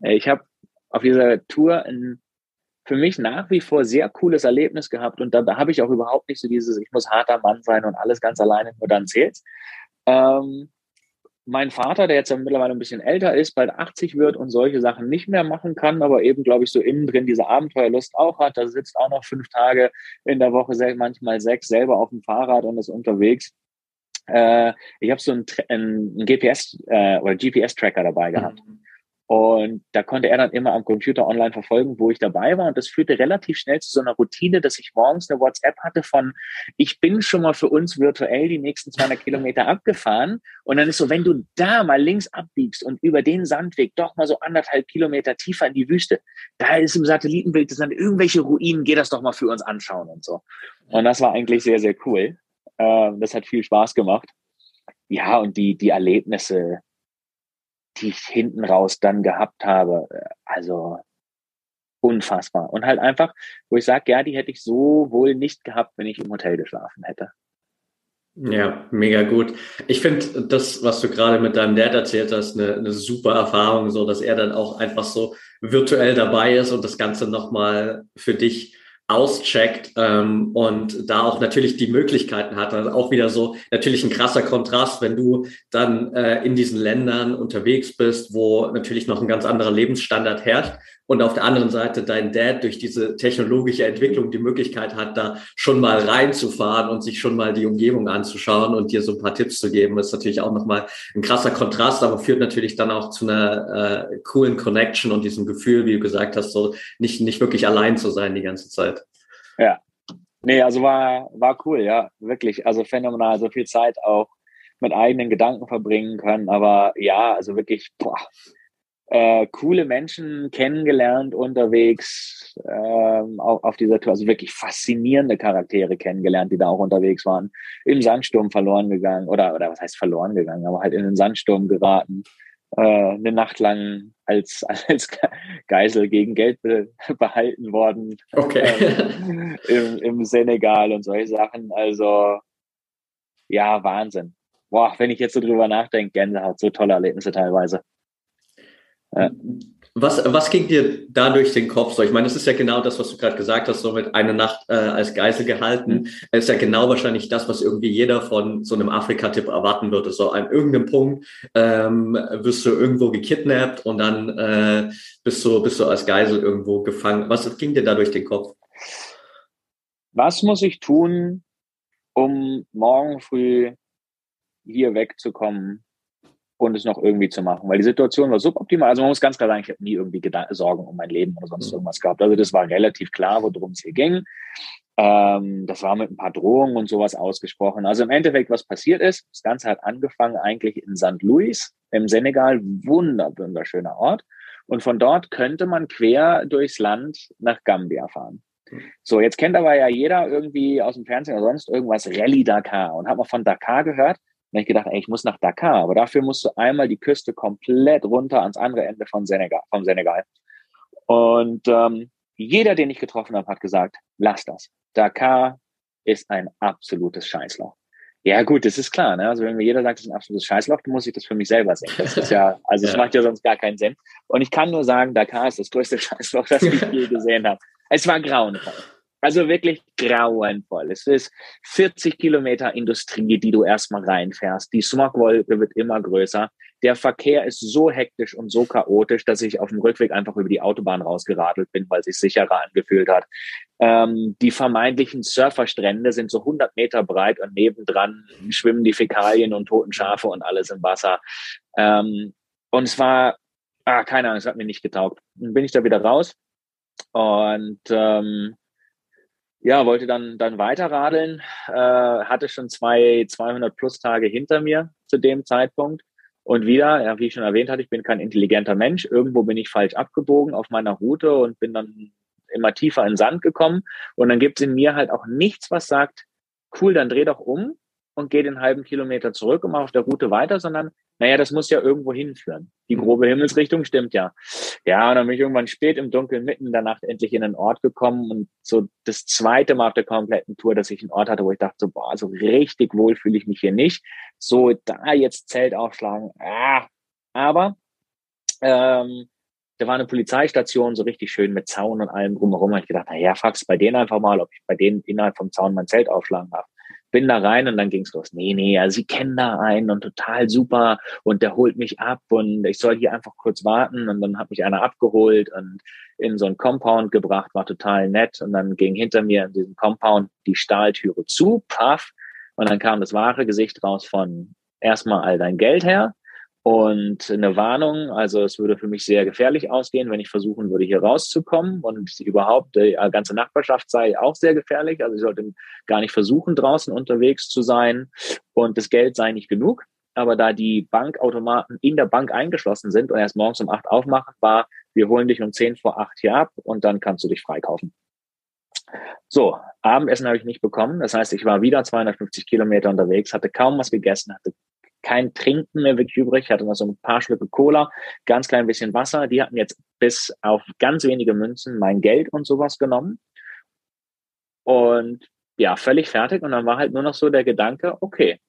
Ich habe auf dieser Tour ein für mich nach wie vor sehr cooles Erlebnis gehabt und da, da habe ich auch überhaupt nicht so dieses, ich muss harter Mann sein und alles ganz alleine nur dann zählt. Ähm, mein Vater, der jetzt mittlerweile ein bisschen älter ist, bald 80 wird und solche Sachen nicht mehr machen kann, aber eben, glaube ich, so innen drin diese Abenteuerlust auch hat. Da sitzt auch noch fünf Tage in der Woche, manchmal sechs, selber auf dem Fahrrad und ist unterwegs. Äh, ich habe so einen, einen GPS äh, oder GPS-Tracker dabei gehabt. Mhm. Und da konnte er dann immer am Computer online verfolgen, wo ich dabei war. Und das führte relativ schnell zu so einer Routine, dass ich morgens eine WhatsApp hatte von, ich bin schon mal für uns virtuell die nächsten 200 Kilometer abgefahren. Und dann ist so, wenn du da mal links abbiegst und über den Sandweg doch mal so anderthalb Kilometer tiefer in die Wüste, da ist im Satellitenbild, das sind irgendwelche Ruinen, geh das doch mal für uns anschauen und so. Und das war eigentlich sehr, sehr cool. Ähm, das hat viel Spaß gemacht. Ja, und die, die Erlebnisse, die ich hinten raus dann gehabt habe. Also unfassbar. Und halt einfach, wo ich sage, ja, die hätte ich so wohl nicht gehabt, wenn ich im Hotel geschlafen hätte. Ja, mega gut. Ich finde das, was du gerade mit deinem Dad erzählt hast, eine, eine super Erfahrung, so dass er dann auch einfach so virtuell dabei ist und das Ganze nochmal für dich auscheckt ähm, und da auch natürlich die Möglichkeiten hat. Also auch wieder so natürlich ein krasser Kontrast, wenn du dann äh, in diesen Ländern unterwegs bist, wo natürlich noch ein ganz anderer Lebensstandard herrscht und auf der anderen Seite dein Dad durch diese technologische Entwicklung die Möglichkeit hat, da schon mal reinzufahren und sich schon mal die Umgebung anzuschauen und dir so ein paar Tipps zu geben, ist natürlich auch nochmal ein krasser Kontrast, aber führt natürlich dann auch zu einer äh, coolen Connection und diesem Gefühl, wie du gesagt hast, so nicht, nicht wirklich allein zu sein die ganze Zeit. Ja. Nee, also war, war cool, ja, wirklich. Also phänomenal, so viel Zeit auch mit eigenen Gedanken verbringen können. Aber ja, also wirklich, boah, äh, coole Menschen kennengelernt unterwegs ähm, auf, auf dieser Tour. Also wirklich faszinierende Charaktere kennengelernt, die da auch unterwegs waren. Im Sandsturm verloren gegangen oder, oder was heißt verloren gegangen, aber halt in den Sandsturm geraten. Äh, eine Nacht lang als, *laughs* als Geisel gegen Geld be, behalten worden. Okay. Ähm, im, Im Senegal und solche Sachen. Also ja, Wahnsinn. Boah, wenn ich jetzt so drüber nachdenke, Gänsehaut, so tolle Erlebnisse teilweise. Ja. Was, was ging dir da durch den Kopf? So, ich meine, das ist ja genau das, was du gerade gesagt hast, so mit einer Nacht äh, als Geisel gehalten. Das ist ja genau wahrscheinlich das, was irgendwie jeder von so einem Afrika-Tipp erwarten würde. So an irgendeinem Punkt ähm, wirst du irgendwo gekidnappt und dann äh, bist, du, bist du als Geisel irgendwo gefangen. Was ging dir da durch den Kopf? Was muss ich tun, um morgen früh hier wegzukommen und es noch irgendwie zu machen, weil die Situation war suboptimal. Also man muss ganz klar sagen, ich habe nie irgendwie Gedan Sorgen um mein Leben oder sonst mhm. irgendwas gehabt. Also das war relativ klar, worum es hier ging. Ähm, das war mit ein paar Drohungen und sowas ausgesprochen. Also im Endeffekt, was passiert ist, das Ganze hat angefangen eigentlich in St. Louis im Senegal, wunder, wunderschöner Ort. Und von dort könnte man quer durchs Land nach Gambia fahren. Mhm. So, jetzt kennt aber ja jeder irgendwie aus dem Fernsehen oder sonst irgendwas Rallye Dakar und hat man von Dakar gehört. Habe ich gedacht, ey, ich muss nach Dakar, aber dafür musst du einmal die Küste komplett runter ans andere Ende von Senegal, vom Senegal. Und ähm, jeder, den ich getroffen habe, hat gesagt, lass das. Dakar ist ein absolutes Scheißloch. Ja, gut, das ist klar. Ne? Also wenn mir jeder sagt, das ist ein absolutes Scheißloch, dann muss ich das für mich selber sehen. Das ist ja, also es ja. macht ja sonst gar keinen Sinn. Und ich kann nur sagen, Dakar ist das größte *laughs* Scheißloch, das ich je *laughs* gesehen habe. Es war grauenvoll. Also wirklich grauenvoll. Es ist 40 Kilometer Industrie, die du erstmal reinfährst. Die Smogwolke wird immer größer. Der Verkehr ist so hektisch und so chaotisch, dass ich auf dem Rückweg einfach über die Autobahn rausgeradelt bin, weil es sich sicherer angefühlt hat. Ähm, die vermeintlichen Surferstrände sind so 100 Meter breit und nebendran schwimmen die Fäkalien und toten Schafe und alles im Wasser. Ähm, und es war, ah, keine Ahnung, es hat mir nicht getaugt. Dann bin ich da wieder raus und ähm, ja, wollte dann, dann weiter radeln, äh, hatte schon zwei 200 plus Tage hinter mir zu dem Zeitpunkt. Und wieder, ja, wie ich schon erwähnt hatte, ich bin kein intelligenter Mensch. Irgendwo bin ich falsch abgebogen auf meiner Route und bin dann immer tiefer in Sand gekommen. Und dann gibt es in mir halt auch nichts, was sagt, cool, dann dreh doch um und geh den halben Kilometer zurück und mach auf der Route weiter, sondern naja, das muss ja irgendwo hinführen. Die mhm. grobe Himmelsrichtung stimmt ja. Ja, und dann bin ich irgendwann spät im Dunkeln mitten in der Nacht endlich in einen Ort gekommen und so das zweite Mal auf der kompletten Tour, dass ich einen Ort hatte, wo ich dachte, so, boah, so richtig wohl fühle ich mich hier nicht. So, da jetzt Zelt aufschlagen, ah, aber ähm, da war eine Polizeistation so richtig schön mit Zaun und allem drumherum. Da ich gedacht, naja, frag's bei denen einfach mal, ob ich bei denen innerhalb vom Zaun mein Zelt aufschlagen darf. Bin da rein und dann ging's los. Nee, nee, also sie kennen da einen und total super und der holt mich ab und ich soll hier einfach kurz warten und dann hat mich einer abgeholt und in so ein Compound gebracht, war total nett und dann ging hinter mir in diesem Compound die Stahltüre zu, paff, und dann kam das wahre Gesicht raus von erstmal all dein Geld her, und eine Warnung, also es würde für mich sehr gefährlich ausgehen, wenn ich versuchen würde, hier rauszukommen. Und überhaupt, die ganze Nachbarschaft sei auch sehr gefährlich. Also ich sollte gar nicht versuchen, draußen unterwegs zu sein. Und das Geld sei nicht genug. Aber da die Bankautomaten in der Bank eingeschlossen sind und erst morgens um acht aufmachen, war, wir holen dich um zehn vor acht hier ab und dann kannst du dich freikaufen. So, Abendessen habe ich nicht bekommen. Das heißt, ich war wieder 250 Kilometer unterwegs, hatte kaum was gegessen, hatte kein Trinken mehr wirklich übrig. Ich hatte noch so ein paar Schlücke Cola, ganz klein bisschen Wasser. Die hatten jetzt bis auf ganz wenige Münzen mein Geld und sowas genommen. Und ja, völlig fertig. Und dann war halt nur noch so der Gedanke, okay,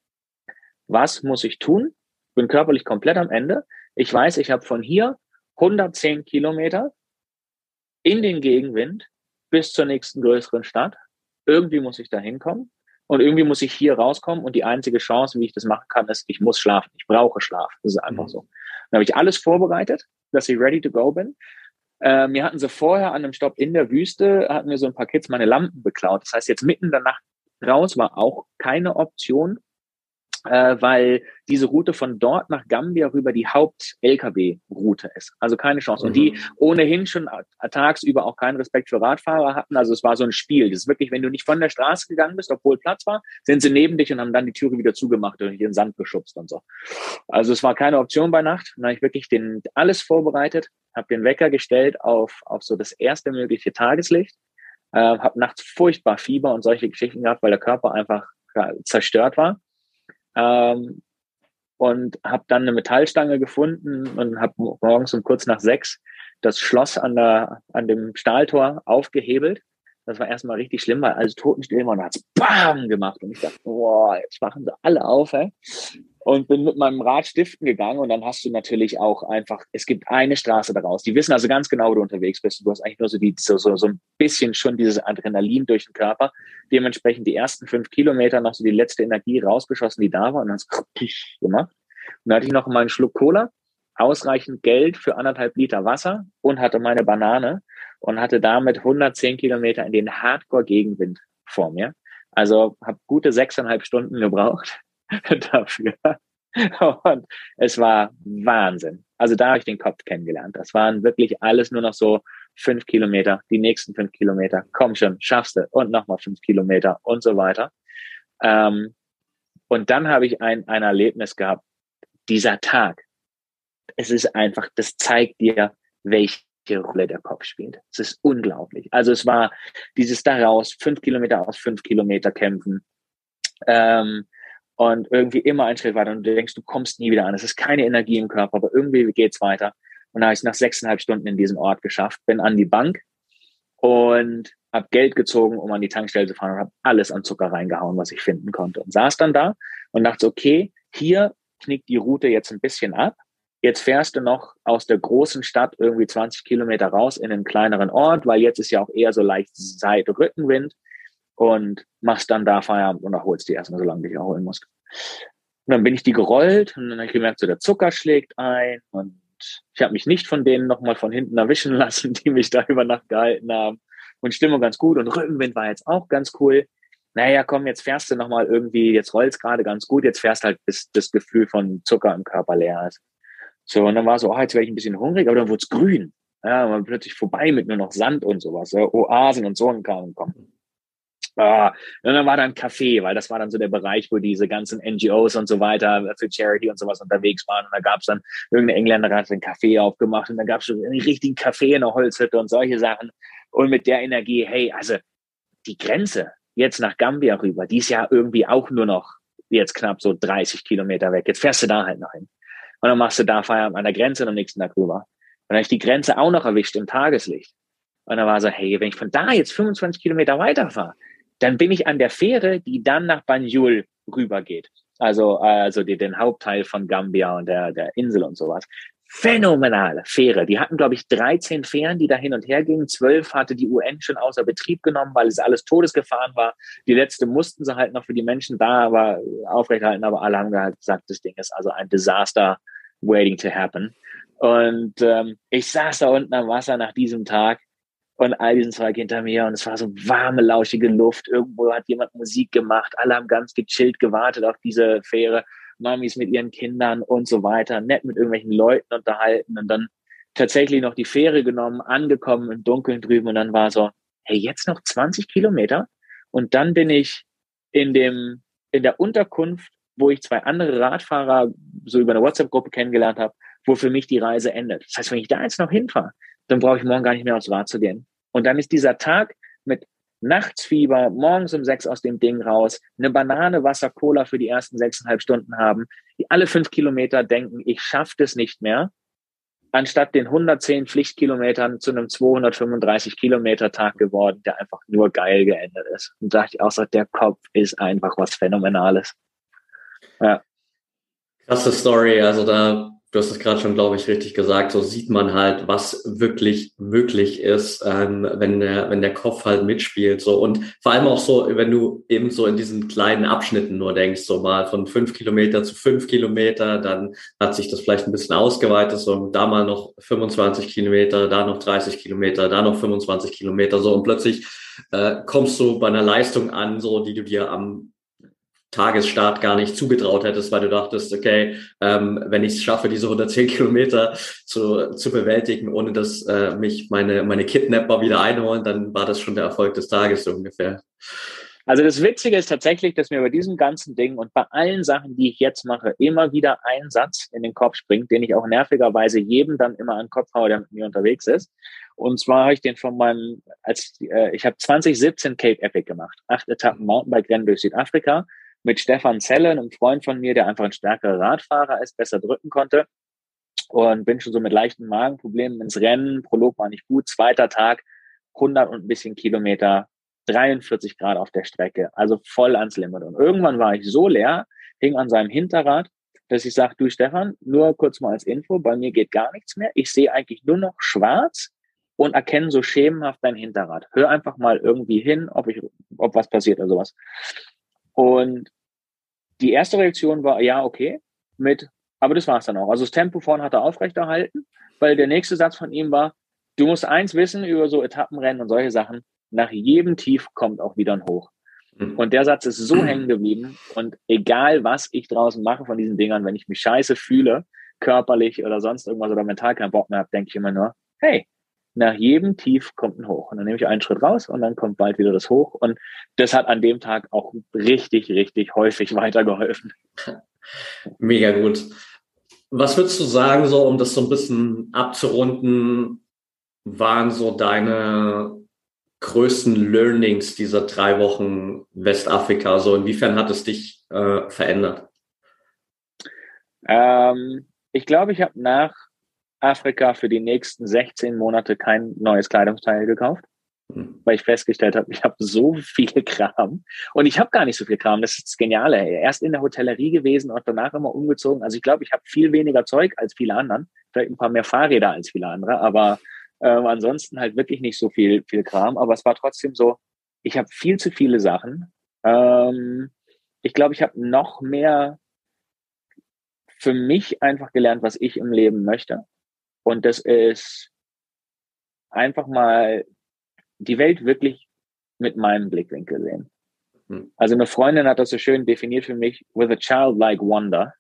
was muss ich tun? Bin körperlich komplett am Ende. Ich weiß, ich habe von hier 110 Kilometer in den Gegenwind bis zur nächsten größeren Stadt. Irgendwie muss ich da hinkommen. Und irgendwie muss ich hier rauskommen und die einzige Chance, wie ich das machen kann, ist, ich muss schlafen. Ich brauche Schlaf. Das ist einfach mhm. so. Dann habe ich alles vorbereitet, dass ich ready to go bin. Äh, mir hatten sie vorher an einem Stopp in der Wüste, hatten mir so ein paar Kids meine Lampen beklaut. Das heißt, jetzt mitten in der Nacht raus war auch keine Option äh, weil diese Route von dort nach Gambia rüber die Haupt-LKW-Route ist. Also keine Chance. Mhm. Und die mhm. ohnehin schon tagsüber auch keinen Respekt für Radfahrer hatten. Also es war so ein Spiel. Das ist wirklich, wenn du nicht von der Straße gegangen bist, obwohl Platz war, sind sie neben dich und haben dann die Türe wieder zugemacht und in den Sand geschubst und so. Also es war keine Option bei Nacht. Dann habe ich wirklich den, alles vorbereitet, habe den Wecker gestellt auf, auf so das erste mögliche Tageslicht. Äh, habe nachts furchtbar Fieber und solche Geschichten gehabt, weil der Körper einfach zerstört war ähm, und habe dann eine Metallstange gefunden und habe morgens um kurz nach sechs das Schloss an, der, an dem Stahltor aufgehebelt. Das war erstmal richtig schlimm, weil alles totenstill war und hat es BAM gemacht. Und ich dachte, boah, jetzt machen sie alle auf. Ey und bin mit meinem Rad stiften gegangen und dann hast du natürlich auch einfach, es gibt eine Straße daraus. Die wissen also ganz genau, wo du unterwegs bist. Du hast eigentlich nur so, die, so, so, so ein bisschen schon dieses Adrenalin durch den Körper. Dementsprechend die ersten fünf Kilometer noch so die letzte Energie rausgeschossen, die da war und dann hast du gemacht. Und dann hatte ich noch mal einen Schluck Cola, ausreichend Geld für anderthalb Liter Wasser und hatte meine Banane und hatte damit 110 Kilometer in den Hardcore-Gegenwind vor mir. Also habe gute sechseinhalb Stunden gebraucht *laughs* dafür. Und es war Wahnsinn. Also da habe ich den Kopf kennengelernt. Das waren wirklich alles nur noch so fünf Kilometer, die nächsten fünf Kilometer. Komm schon, schaffst du. Und nochmal fünf Kilometer und so weiter. Ähm, und dann habe ich ein, ein Erlebnis gehabt. Dieser Tag. Es ist einfach, das zeigt dir, welche Rolle der Kopf spielt. Es ist unglaublich. Also es war dieses daraus, fünf Kilometer aus fünf Kilometer kämpfen. Ähm, und irgendwie immer einen Schritt weiter und du denkst, du kommst nie wieder an. Es ist keine Energie im Körper, aber irgendwie geht's weiter. Und da habe ich nach sechseinhalb Stunden in diesen Ort geschafft, bin an die Bank und habe Geld gezogen, um an die Tankstelle zu fahren und habe alles an Zucker reingehauen, was ich finden konnte. Und saß dann da und dachte, okay, hier knickt die Route jetzt ein bisschen ab. Jetzt fährst du noch aus der großen Stadt irgendwie 20 Kilometer raus in einen kleineren Ort, weil jetzt ist ja auch eher so leicht Seite-Rückenwind und machst dann da Feierabend und erholst die erstmal, solange du dich erholen musst. Und dann bin ich die gerollt und dann habe ich gemerkt, so der Zucker schlägt ein und ich habe mich nicht von denen nochmal von hinten erwischen *laughs* lassen, die mich da über Nacht gehalten haben. Und Stimmung ganz gut und Rückenwind war jetzt auch ganz cool. Naja, komm, jetzt fährst du nochmal irgendwie, jetzt rollst gerade ganz gut, jetzt fährst halt, bis das Gefühl von Zucker im Körper leer ist. So, und dann war so, oh, jetzt werde ich ein bisschen hungrig, aber dann wurde es grün. Ja, man plötzlich vorbei mit nur noch Sand und sowas, so, Oasen und so ein Kram kommen. Ah, und dann war da ein Café, weil das war dann so der Bereich, wo diese ganzen NGOs und so weiter für Charity und sowas unterwegs waren. Und da gab es dann irgendeine Engländer, der hat einen Café aufgemacht und da gab es einen richtigen Café in der Holzhütte und solche Sachen. Und mit der Energie, hey, also die Grenze jetzt nach Gambia rüber, die ist ja irgendwie auch nur noch jetzt knapp so 30 Kilometer weg. Jetzt fährst du da halt noch hin. Und dann machst du da Feierabend an der Grenze und am nächsten Tag rüber. Und dann habe ich die Grenze auch noch erwischt im Tageslicht. Und dann war so, hey, wenn ich von da jetzt 25 Kilometer weiterfahre, dann bin ich an der Fähre, die dann nach Banjul rübergeht. Also, also die, den Hauptteil von Gambia und der, der Insel und sowas. phänomenale Fähre. Die hatten, glaube ich, 13 Fähren, die da hin und her gingen. Zwölf hatte die UN schon außer Betrieb genommen, weil es alles todesgefahren war. Die letzte mussten sie halt noch für die Menschen da aber aufrechterhalten, aber alle haben halt gesagt, das Ding ist also ein Desaster waiting to happen. Und ähm, ich saß da unten am Wasser nach diesem Tag und all diesen Zeug hinter mir und es war so warme, lauschige Luft. Irgendwo hat jemand Musik gemacht. Alle haben ganz gechillt gewartet auf diese Fähre. Mamis mit ihren Kindern und so weiter, nett mit irgendwelchen Leuten unterhalten und dann tatsächlich noch die Fähre genommen, angekommen im Dunkeln drüben und dann war so, hey, jetzt noch 20 Kilometer und dann bin ich in dem, in der Unterkunft, wo ich zwei andere Radfahrer so über eine WhatsApp-Gruppe kennengelernt habe, wo für mich die Reise endet. Das heißt, wenn ich da jetzt noch hinfahre, dann brauche ich morgen gar nicht mehr aufs Rad zu gehen. Und dann ist dieser Tag mit Nachtsfieber, morgens um sechs aus dem Ding raus, eine Banane, Wasser, Cola für die ersten sechseinhalb Stunden haben, die alle fünf Kilometer denken, ich schaffe das nicht mehr, anstatt den 110 Pflichtkilometern zu einem 235 Kilometer Tag geworden, der einfach nur geil geendet ist. Und dachte ich auch so, der Kopf ist einfach was Phänomenales. Ja. Krasse Story, also da du hast es gerade schon, glaube ich, richtig gesagt, so sieht man halt, was wirklich möglich ist, ähm, wenn der, wenn der Kopf halt mitspielt. So und vor allem auch so, wenn du eben so in diesen kleinen Abschnitten nur denkst, so mal von fünf Kilometer zu fünf Kilometer, dann hat sich das vielleicht ein bisschen ausgeweitet, so da mal noch 25 Kilometer, da noch 30 Kilometer, da noch 25 Kilometer, so und plötzlich äh, kommst du bei einer Leistung an, so die du dir am Tagesstart gar nicht zugetraut hättest, weil du dachtest, okay, ähm, wenn ich es schaffe, diese 110 Kilometer zu, zu bewältigen, ohne dass äh, mich meine, meine Kidnapper wieder einholen, dann war das schon der Erfolg des Tages so ungefähr. Also das Witzige ist tatsächlich, dass mir bei diesem ganzen Ding und bei allen Sachen, die ich jetzt mache, immer wieder ein Satz in den Kopf springt, den ich auch nervigerweise jedem dann immer an den Kopf haue, der mit mir unterwegs ist. Und zwar habe ich den von meinem, als äh, ich habe 2017 Cape Epic gemacht, acht Etappen Mountainbike-Rennen durch Südafrika mit Stefan Zelle, einem Freund von mir, der einfach ein stärkerer Radfahrer ist, besser drücken konnte. Und bin schon so mit leichten Magenproblemen ins Rennen. Prolog war nicht gut. Zweiter Tag, 100 und ein bisschen Kilometer, 43 Grad auf der Strecke, also voll ans Limit. Und irgendwann war ich so leer, hing an seinem Hinterrad, dass ich sage, du Stefan, nur kurz mal als Info, bei mir geht gar nichts mehr. Ich sehe eigentlich nur noch schwarz und erkenne so schemenhaft dein Hinterrad. Hör einfach mal irgendwie hin, ob ich, ob was passiert oder sowas. Und die erste Reaktion war, ja, okay, mit, aber das war's dann auch. Also das Tempo vorne hat er aufrechterhalten, weil der nächste Satz von ihm war, du musst eins wissen über so Etappenrennen und solche Sachen, nach jedem Tief kommt auch wieder ein Hoch. Mhm. Und der Satz ist so *clears throat* hängen geblieben und egal was ich draußen mache von diesen Dingern, wenn ich mich scheiße fühle, körperlich oder sonst irgendwas oder mental keinen Bock mehr habe, denke ich immer nur, hey, nach jedem Tief kommt ein Hoch. Und dann nehme ich einen Schritt raus und dann kommt bald wieder das Hoch. Und das hat an dem Tag auch richtig, richtig häufig *laughs* weitergeholfen. Mega gut. Was würdest du sagen, so um das so ein bisschen abzurunden, waren so deine größten Learnings dieser drei Wochen Westafrika? So inwiefern hat es dich äh, verändert? Ähm, ich glaube, ich habe nach Afrika für die nächsten 16 Monate kein neues Kleidungsteil gekauft, mhm. weil ich festgestellt habe, ich habe so viel Kram und ich habe gar nicht so viel Kram. Das ist das Geniale. Erst in der Hotellerie gewesen und danach immer umgezogen. Also ich glaube, ich habe viel weniger Zeug als viele anderen, vielleicht ein paar mehr Fahrräder als viele andere, aber ähm, ansonsten halt wirklich nicht so viel viel Kram. Aber es war trotzdem so, ich habe viel zu viele Sachen. Ähm, ich glaube, ich habe noch mehr für mich einfach gelernt, was ich im Leben möchte. Und das ist einfach mal die Welt wirklich mit meinem Blickwinkel sehen. Hm. Also eine Freundin hat das so schön definiert für mich, with a childlike wonder.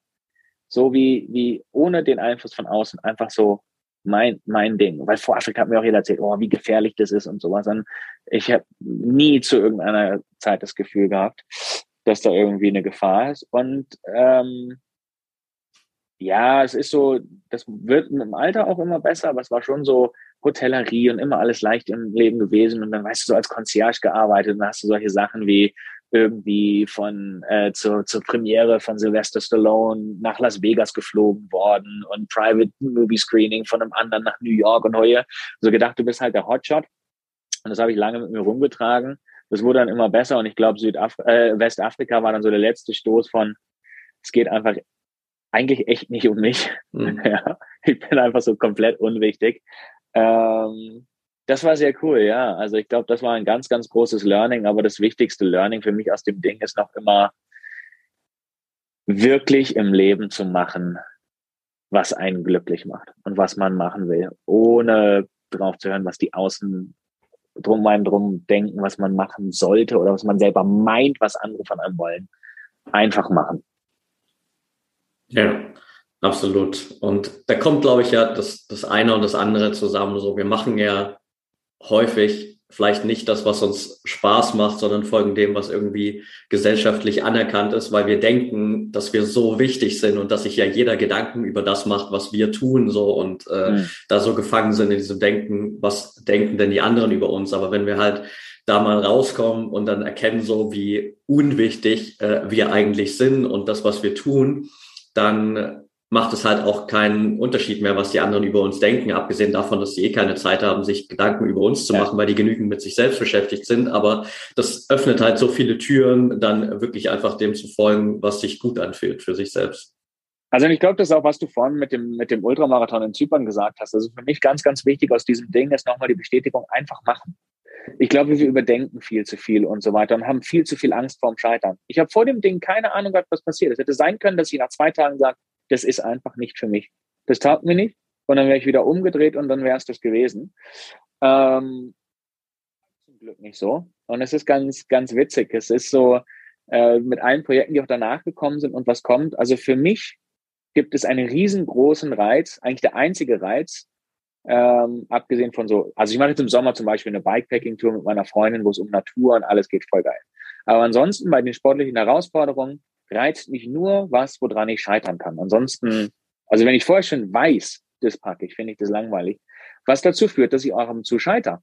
So wie, wie ohne den Einfluss von außen, einfach so mein, mein Ding. Weil vor Afrika hat mir auch jeder erzählt, oh, wie gefährlich das ist und sowas. Und ich habe nie zu irgendeiner Zeit das Gefühl gehabt, dass da irgendwie eine Gefahr ist. Und ähm, ja, es ist so, das wird mit dem Alter auch immer besser, aber es war schon so Hotellerie und immer alles leicht im Leben gewesen. Und dann weißt du so als Concierge gearbeitet und dann hast du solche Sachen wie irgendwie von äh, zur, zur Premiere von Sylvester Stallone nach Las Vegas geflogen worden und Private Movie Screening von einem anderen nach New York und heuer. So gedacht, du bist halt der Hotshot. Und das habe ich lange mit mir rumgetragen. Das wurde dann immer besser und ich glaube, Südaf äh, Westafrika war dann so der letzte Stoß von, es geht einfach eigentlich echt nicht um mich. Mhm. *laughs* Ja, ich bin einfach so komplett unwichtig. Ähm, das war sehr cool, ja. Also ich glaube, das war ein ganz, ganz großes Learning, aber das wichtigste Learning für mich aus dem Ding ist noch immer, wirklich im Leben zu machen, was einen glücklich macht und was man machen will, ohne drauf zu hören, was die Außen drum einem drum denken, was man machen sollte oder was man selber meint, was andere von einem wollen. Einfach machen. Ja, absolut. Und da kommt, glaube ich, ja das, das eine und das andere zusammen. So, wir machen ja häufig vielleicht nicht das, was uns Spaß macht, sondern folgen dem, was irgendwie gesellschaftlich anerkannt ist, weil wir denken, dass wir so wichtig sind und dass sich ja jeder Gedanken über das macht, was wir tun, so und äh, mhm. da so gefangen sind in diesem Denken, was denken denn die anderen über uns? Aber wenn wir halt da mal rauskommen und dann erkennen, so wie unwichtig äh, wir eigentlich sind und das, was wir tun, dann macht es halt auch keinen Unterschied mehr, was die anderen über uns denken, abgesehen davon, dass sie eh keine Zeit haben, sich Gedanken über uns zu machen, weil die genügend mit sich selbst beschäftigt sind. Aber das öffnet halt so viele Türen, dann wirklich einfach dem zu folgen, was sich gut anfühlt für sich selbst. Also ich glaube, das ist auch, was du vorhin mit dem, mit dem Ultramarathon in Zypern gesagt hast. Also für mich ganz, ganz wichtig aus diesem Ding ist nochmal die Bestätigung, einfach machen. Ich glaube, wir überdenken viel zu viel und so weiter und haben viel zu viel Angst vorm Scheitern. Ich habe vor dem Ding keine Ahnung gehabt, was passiert. Es hätte sein können, dass ich nach zwei Tagen sage, das ist einfach nicht für mich. Das taugt mir nicht. Und dann wäre ich wieder umgedreht und dann wäre es das gewesen. Ähm, zum Glück nicht so. Und es ist ganz, ganz witzig. Es ist so äh, mit allen Projekten, die auch danach gekommen sind und was kommt. Also für mich gibt es einen riesengroßen Reiz, eigentlich der einzige Reiz, ähm, abgesehen von so, also ich mache jetzt im Sommer zum Beispiel eine Bikepacking-Tour mit meiner Freundin, wo es um Natur und alles geht, voll geil. Aber ansonsten bei den sportlichen Herausforderungen reizt mich nur was, woran ich scheitern kann. Ansonsten, also wenn ich vorher schon weiß, das packe ich, finde ich das langweilig. Was dazu führt, dass ich auch am zu scheiter.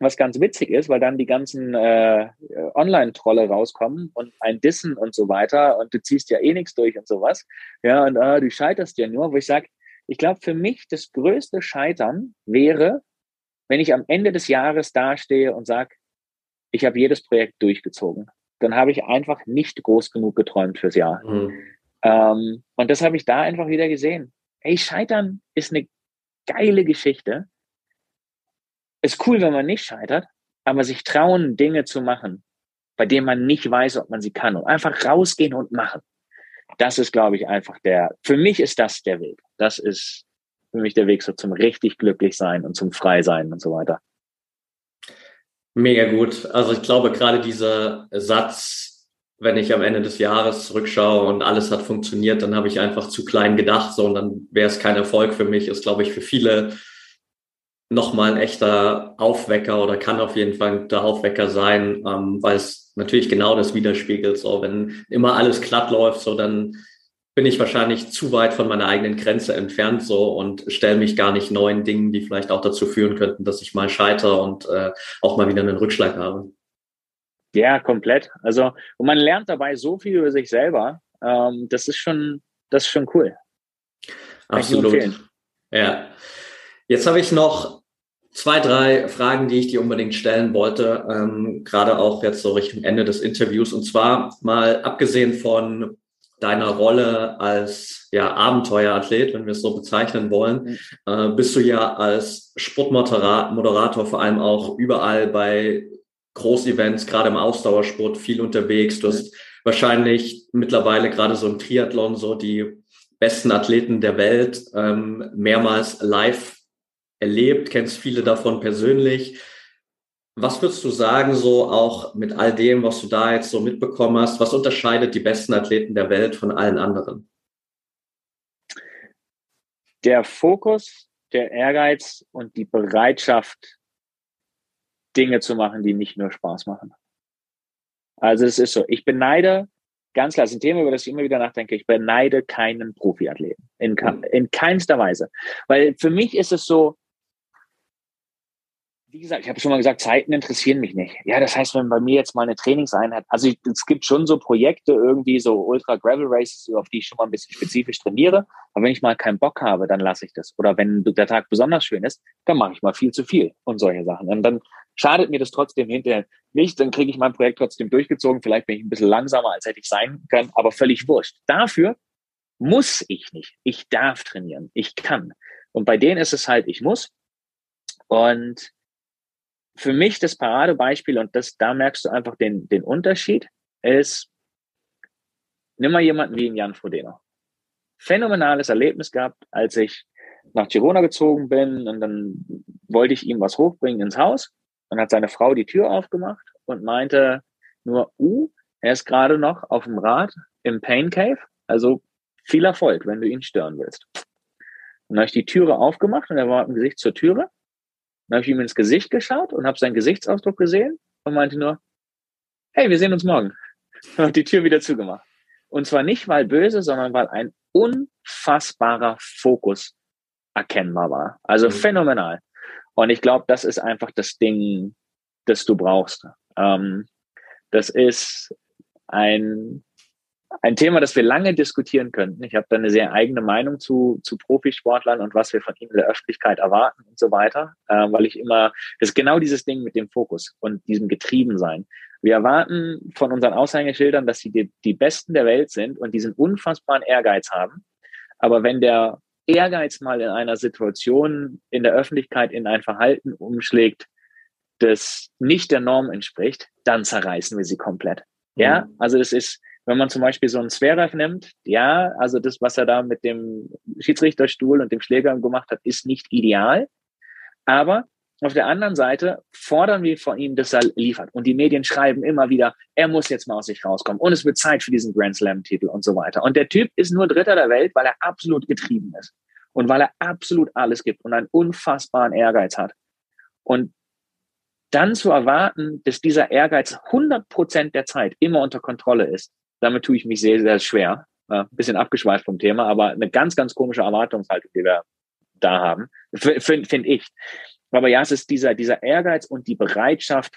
Was ganz witzig ist, weil dann die ganzen äh, Online-Trolle rauskommen und ein Dissen und so weiter und du ziehst ja eh nichts durch und sowas. Ja, und äh, du scheiterst ja nur, wo ich sage, ich glaube, für mich das größte Scheitern wäre, wenn ich am Ende des Jahres dastehe und sage, ich habe jedes Projekt durchgezogen dann habe ich einfach nicht groß genug geträumt fürs Jahr. Mhm. Ähm, und das habe ich da einfach wieder gesehen. Hey, Scheitern ist eine geile Geschichte. Ist cool, wenn man nicht scheitert, aber sich trauen, Dinge zu machen, bei denen man nicht weiß, ob man sie kann und einfach rausgehen und machen. Das ist, glaube ich, einfach der, für mich ist das der Weg. Das ist für mich der Weg so zum richtig glücklich sein und zum frei sein und so weiter. Mega gut. Also ich glaube, gerade dieser Satz, wenn ich am Ende des Jahres zurückschaue und alles hat funktioniert, dann habe ich einfach zu klein gedacht, so und dann wäre es kein Erfolg für mich, ist, glaube ich, für viele nochmal ein echter Aufwecker oder kann auf jeden Fall der Aufwecker sein, ähm, weil es natürlich genau das widerspiegelt. So, wenn immer alles glatt läuft, so dann bin ich wahrscheinlich zu weit von meiner eigenen Grenze entfernt so und stelle mich gar nicht neuen Dingen, die vielleicht auch dazu führen könnten, dass ich mal scheitere und äh, auch mal wieder einen Rückschlag habe. Ja, komplett. Also und man lernt dabei so viel über sich selber. Ähm, das ist schon, das ist schon cool. Absolut. Ja. Jetzt habe ich noch zwei, drei Fragen, die ich dir unbedingt stellen wollte, ähm, gerade auch jetzt so Richtung Ende des Interviews. Und zwar mal abgesehen von deiner Rolle als ja, Abenteuerathlet, wenn wir es so bezeichnen wollen, mhm. äh, bist du ja als Sportmoderator vor allem auch überall bei Großevents, gerade im Ausdauersport viel unterwegs. Du hast wahrscheinlich mittlerweile gerade so im Triathlon so die besten Athleten der Welt ähm, mehrmals live erlebt, kennst viele davon persönlich. Was würdest du sagen, so auch mit all dem, was du da jetzt so mitbekommen hast, was unterscheidet die besten Athleten der Welt von allen anderen? Der Fokus, der Ehrgeiz und die Bereitschaft, Dinge zu machen, die nicht nur Spaß machen. Also es ist so, ich beneide, ganz klar, das ist ein Thema, über das ich immer wieder nachdenke, ich beneide keinen Profiathleten. In, in keinster Weise. Weil für mich ist es so, wie gesagt, ich habe schon mal gesagt, Zeiten interessieren mich nicht. Ja, das heißt, wenn bei mir jetzt mal eine Trainingseinheit, also ich, es gibt schon so Projekte irgendwie, so Ultra Gravel Races, auf die ich schon mal ein bisschen spezifisch trainiere. Aber wenn ich mal keinen Bock habe, dann lasse ich das. Oder wenn der Tag besonders schön ist, dann mache ich mal viel zu viel und solche Sachen. Und dann schadet mir das trotzdem hinterher nicht, dann kriege ich mein Projekt trotzdem durchgezogen. Vielleicht bin ich ein bisschen langsamer, als hätte ich sein können, aber völlig wurscht. Dafür muss ich nicht. Ich darf trainieren. Ich kann. Und bei denen ist es halt, ich muss. Und für mich das Paradebeispiel, und das, da merkst du einfach den, den Unterschied, ist, nimm mal jemanden wie Jan Frodeno. Phänomenales Erlebnis gehabt, als ich nach Girona gezogen bin und dann wollte ich ihm was hochbringen ins Haus. Dann hat seine Frau die Tür aufgemacht und meinte nur, uh, er ist gerade noch auf dem Rad im Pain Cave. Also viel Erfolg, wenn du ihn stören willst. Dann habe ich die Türe aufgemacht und er war im Gesicht zur Türe. Dann habe ich ihm ins Gesicht geschaut und habe seinen Gesichtsausdruck gesehen und meinte nur, hey, wir sehen uns morgen. *laughs* Und habe die Tür wieder zugemacht. Und zwar nicht, weil böse, sondern weil ein unfassbarer Fokus erkennbar war. Also mhm. phänomenal. Und ich glaube, das ist einfach das Ding, das du brauchst. Ähm, das ist ein, ein Thema, das wir lange diskutieren könnten. Ich habe da eine sehr eigene Meinung zu, zu Profisportlern und was wir von ihnen in der Öffentlichkeit erwarten und so weiter, äh, weil ich immer, das ist genau dieses Ding mit dem Fokus und diesem Getriebensein. Wir erwarten von unseren Aushängeschildern, dass sie die, die Besten der Welt sind und diesen unfassbaren Ehrgeiz haben. Aber wenn der Ehrgeiz mal in einer Situation in der Öffentlichkeit in ein Verhalten umschlägt, das nicht der Norm entspricht, dann zerreißen wir sie komplett. Ja, mhm. also das ist, wenn man zum Beispiel so einen Zverev nimmt, ja, also das, was er da mit dem Schiedsrichterstuhl und dem Schläger gemacht hat, ist nicht ideal. Aber auf der anderen Seite fordern wir von ihm, dass er liefert. Und die Medien schreiben immer wieder, er muss jetzt mal aus sich rauskommen. Und es wird Zeit für diesen Grand Slam-Titel und so weiter. Und der Typ ist nur Dritter der Welt, weil er absolut getrieben ist. Und weil er absolut alles gibt und einen unfassbaren Ehrgeiz hat. Und dann zu erwarten, dass dieser Ehrgeiz 100 Prozent der Zeit immer unter Kontrolle ist, damit tue ich mich sehr, sehr schwer. Ein bisschen abgeschweift vom Thema, aber eine ganz, ganz komische Erwartungshaltung, die wir da haben, finde find ich. Aber ja, es ist dieser, dieser Ehrgeiz und die Bereitschaft,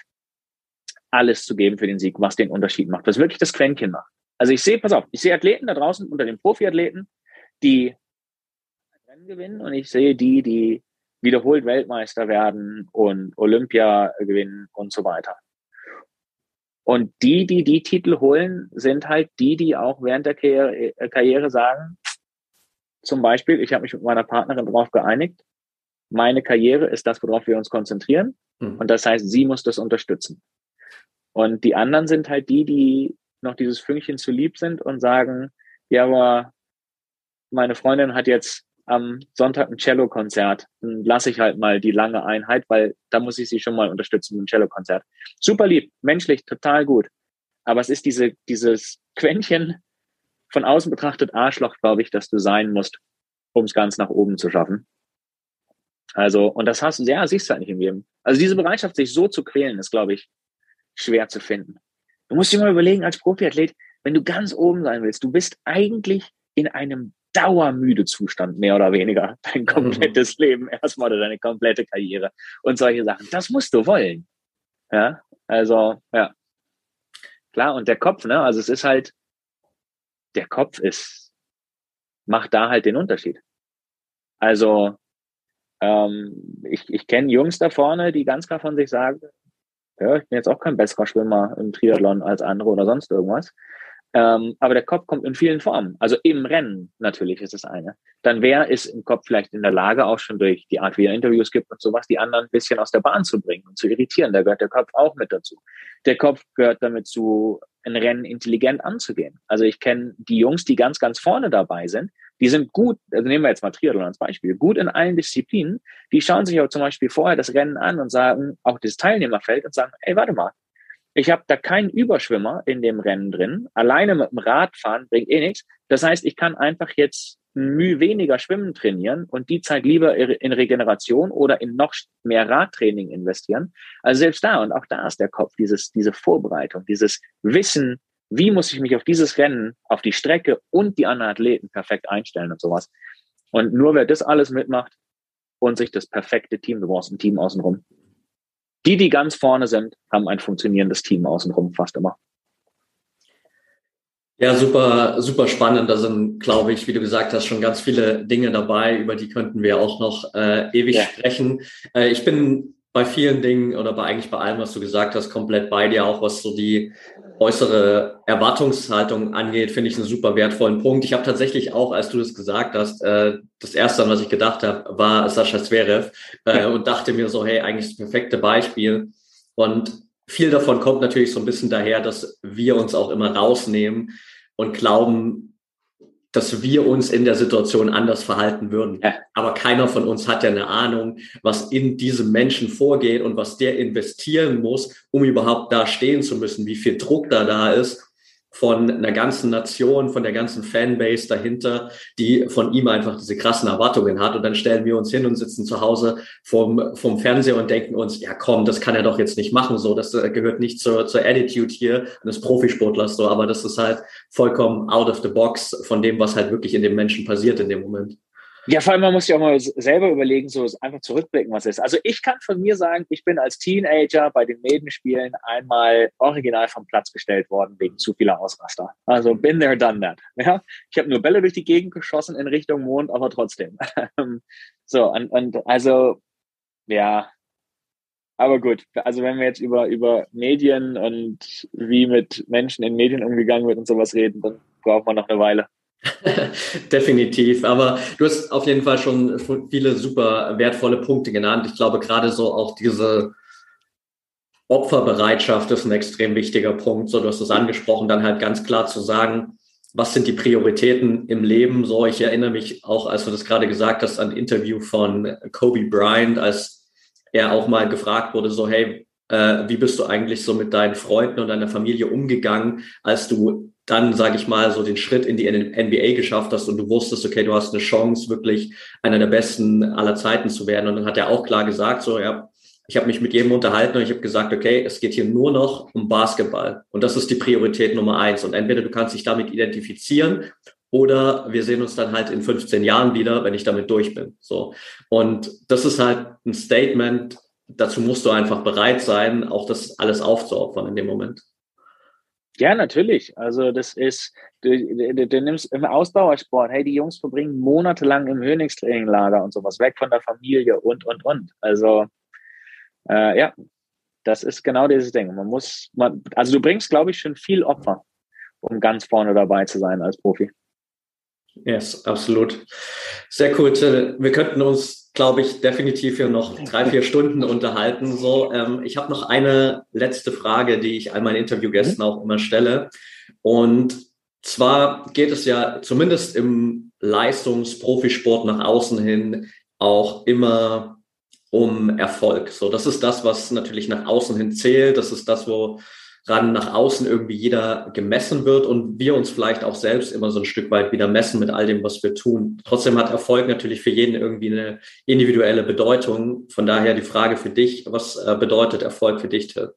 alles zu geben für den Sieg, was den Unterschied macht, was wirklich das Quäntchen macht. Also ich sehe, pass auf, ich sehe Athleten da draußen unter den Profiathleten, die Rennen gewinnen und ich sehe die, die wiederholt Weltmeister werden und Olympia gewinnen und so weiter. Und die, die die Titel holen, sind halt die, die auch während der Karriere, Karriere sagen, zum Beispiel, ich habe mich mit meiner Partnerin darauf geeinigt, meine Karriere ist das, worauf wir uns konzentrieren. Mhm. Und das heißt, sie muss das unterstützen. Und die anderen sind halt die, die noch dieses Fünkchen zu lieb sind und sagen, ja, aber meine Freundin hat jetzt am Sonntag ein Cello-Konzert. Dann lasse ich halt mal die lange Einheit, weil da muss ich sie schon mal unterstützen mit dem Cello-Konzert. Super lieb, menschlich, total gut. Aber es ist diese, dieses Quäntchen von außen betrachtet Arschloch, glaube ich, dass du sein musst, um es ganz nach oben zu schaffen. Also, und das hast du, ja, siehst du halt nicht im Leben. Also diese Bereitschaft, sich so zu quälen, ist, glaube ich, schwer zu finden. Du musst dir mal überlegen, als Profiathlet, wenn du ganz oben sein willst, du bist eigentlich in einem dauermüde Zustand, mehr oder weniger, *laughs* dein mhm. komplettes mhm. Leben erstmal oder deine komplette Karriere und solche Sachen. Das musst du wollen. Ja, also, ja. Klar, und der Kopf, ne, also es ist halt, der Kopf ist, macht da halt den Unterschied. Also, ähm, ich, ich kenne Jungs da vorne, die ganz klar von sich sagen, ja, ich bin jetzt auch kein besserer Schwimmer im Triathlon als andere oder sonst irgendwas. Ähm, aber der Kopf kommt in vielen Formen. Also im Rennen natürlich ist das eine. Dann wer ist im Kopf vielleicht in der Lage, auch schon durch die Art, wie er Interviews gibt und sowas, die anderen ein bisschen aus der Bahn zu bringen und zu irritieren. Da gehört der Kopf auch mit dazu. Der Kopf gehört damit zu, ein Rennen intelligent anzugehen. Also ich kenne die Jungs, die ganz, ganz vorne dabei sind, die sind gut, also nehmen wir jetzt mal Triathlon als Beispiel, gut in allen Disziplinen. Die schauen sich auch zum Beispiel vorher das Rennen an und sagen, auch das Teilnehmerfeld und sagen, ey, warte mal, ich habe da keinen Überschwimmer in dem Rennen drin. Alleine mit dem Radfahren bringt eh nichts. Das heißt, ich kann einfach jetzt Mühe weniger Schwimmen trainieren und die Zeit lieber in Regeneration oder in noch mehr Radtraining investieren. Also selbst da und auch da ist der Kopf, dieses, diese Vorbereitung, dieses Wissen, wie muss ich mich auf dieses Rennen, auf die Strecke und die anderen Athleten perfekt einstellen und sowas. Und nur wer das alles mitmacht und sich das perfekte Team, du brauchst ein Team außenrum. Die, die ganz vorne sind, haben ein funktionierendes Team außenrum fast immer. Ja, super, super spannend. Da sind, glaube ich, wie du gesagt hast, schon ganz viele Dinge dabei, über die könnten wir auch noch äh, ewig ja. sprechen. Äh, ich bin bei vielen Dingen oder bei eigentlich bei allem, was du gesagt hast, komplett bei dir, auch was so die äußere Erwartungshaltung angeht, finde ich einen super wertvollen Punkt. Ich habe tatsächlich auch, als du das gesagt hast, äh, das erste, an was ich gedacht habe, war Sascha Zverev äh, und dachte mir so, hey, eigentlich das perfekte Beispiel. Und viel davon kommt natürlich so ein bisschen daher, dass wir uns auch immer rausnehmen und glauben, dass wir uns in der Situation anders verhalten würden. Ja. Aber keiner von uns hat ja eine Ahnung, was in diesem Menschen vorgeht und was der investieren muss, um überhaupt da stehen zu müssen, wie viel Druck da da ist von einer ganzen Nation, von der ganzen Fanbase dahinter, die von ihm einfach diese krassen Erwartungen hat. Und dann stellen wir uns hin und sitzen zu Hause vom, vom Fernseher und denken uns, ja komm, das kann er doch jetzt nicht machen. So, das äh, gehört nicht zur, zur Attitude hier eines Profisportlers. So, aber das ist halt vollkommen out of the box von dem, was halt wirklich in dem Menschen passiert in dem Moment. Ja, vor allem, man muss sich auch mal selber überlegen, so einfach zurückblicken, was ist. Also ich kann von mir sagen, ich bin als Teenager bei den Maidenspielen einmal original vom Platz gestellt worden wegen zu vieler Ausraster. Also been there, done that. *laughs* Ja? Ich habe nur Bälle durch die Gegend geschossen in Richtung Mond, aber trotzdem. *laughs* so, und, und also, ja, aber gut, also wenn wir jetzt über, über Medien und wie mit Menschen in Medien umgegangen wird und sowas reden, dann braucht man noch eine Weile. *laughs* Definitiv. Aber du hast auf jeden Fall schon viele super wertvolle Punkte genannt. Ich glaube, gerade so auch diese Opferbereitschaft ist ein extrem wichtiger Punkt. So, du hast es angesprochen, dann halt ganz klar zu sagen, was sind die Prioritäten im Leben? So, ich erinnere mich auch, als du das gerade gesagt hast, an ein Interview von Kobe Bryant, als er auch mal gefragt wurde, so, hey, äh, wie bist du eigentlich so mit deinen Freunden und deiner Familie umgegangen, als du dann, sage ich mal, so den Schritt in die NBA geschafft hast und du wusstest, okay, du hast eine Chance, wirklich einer der Besten aller Zeiten zu werden. Und dann hat er auch klar gesagt, so, ja, ich habe mich mit jedem unterhalten und ich habe gesagt, okay, es geht hier nur noch um Basketball. Und das ist die Priorität Nummer eins. Und entweder du kannst dich damit identifizieren oder wir sehen uns dann halt in 15 Jahren wieder, wenn ich damit durch bin. So. Und das ist halt ein Statement, dazu musst du einfach bereit sein, auch das alles aufzuopfern in dem Moment. Ja, natürlich. Also das ist, du, du, du, nimmst im Ausdauersport, hey, die Jungs verbringen monatelang im Höhenextraininglager und sowas, weg von der Familie und, und, und. Also äh, ja, das ist genau dieses Ding. Man muss, man, also du bringst, glaube ich, schon viel Opfer, um ganz vorne dabei zu sein als Profi. Yes, absolut. Sehr cool. Wir könnten uns, glaube ich, definitiv hier noch drei, vier Stunden unterhalten. So, ähm, ich habe noch eine letzte Frage, die ich all meinen Interviewgästen auch immer stelle. Und zwar geht es ja zumindest im Leistungsprofisport nach außen hin auch immer um Erfolg. So, das ist das, was natürlich nach außen hin zählt. Das ist das, wo ran nach außen irgendwie jeder gemessen wird und wir uns vielleicht auch selbst immer so ein Stück weit wieder messen mit all dem, was wir tun. Trotzdem hat Erfolg natürlich für jeden irgendwie eine individuelle Bedeutung. Von daher die Frage für dich, was äh, bedeutet Erfolg für dich, Till?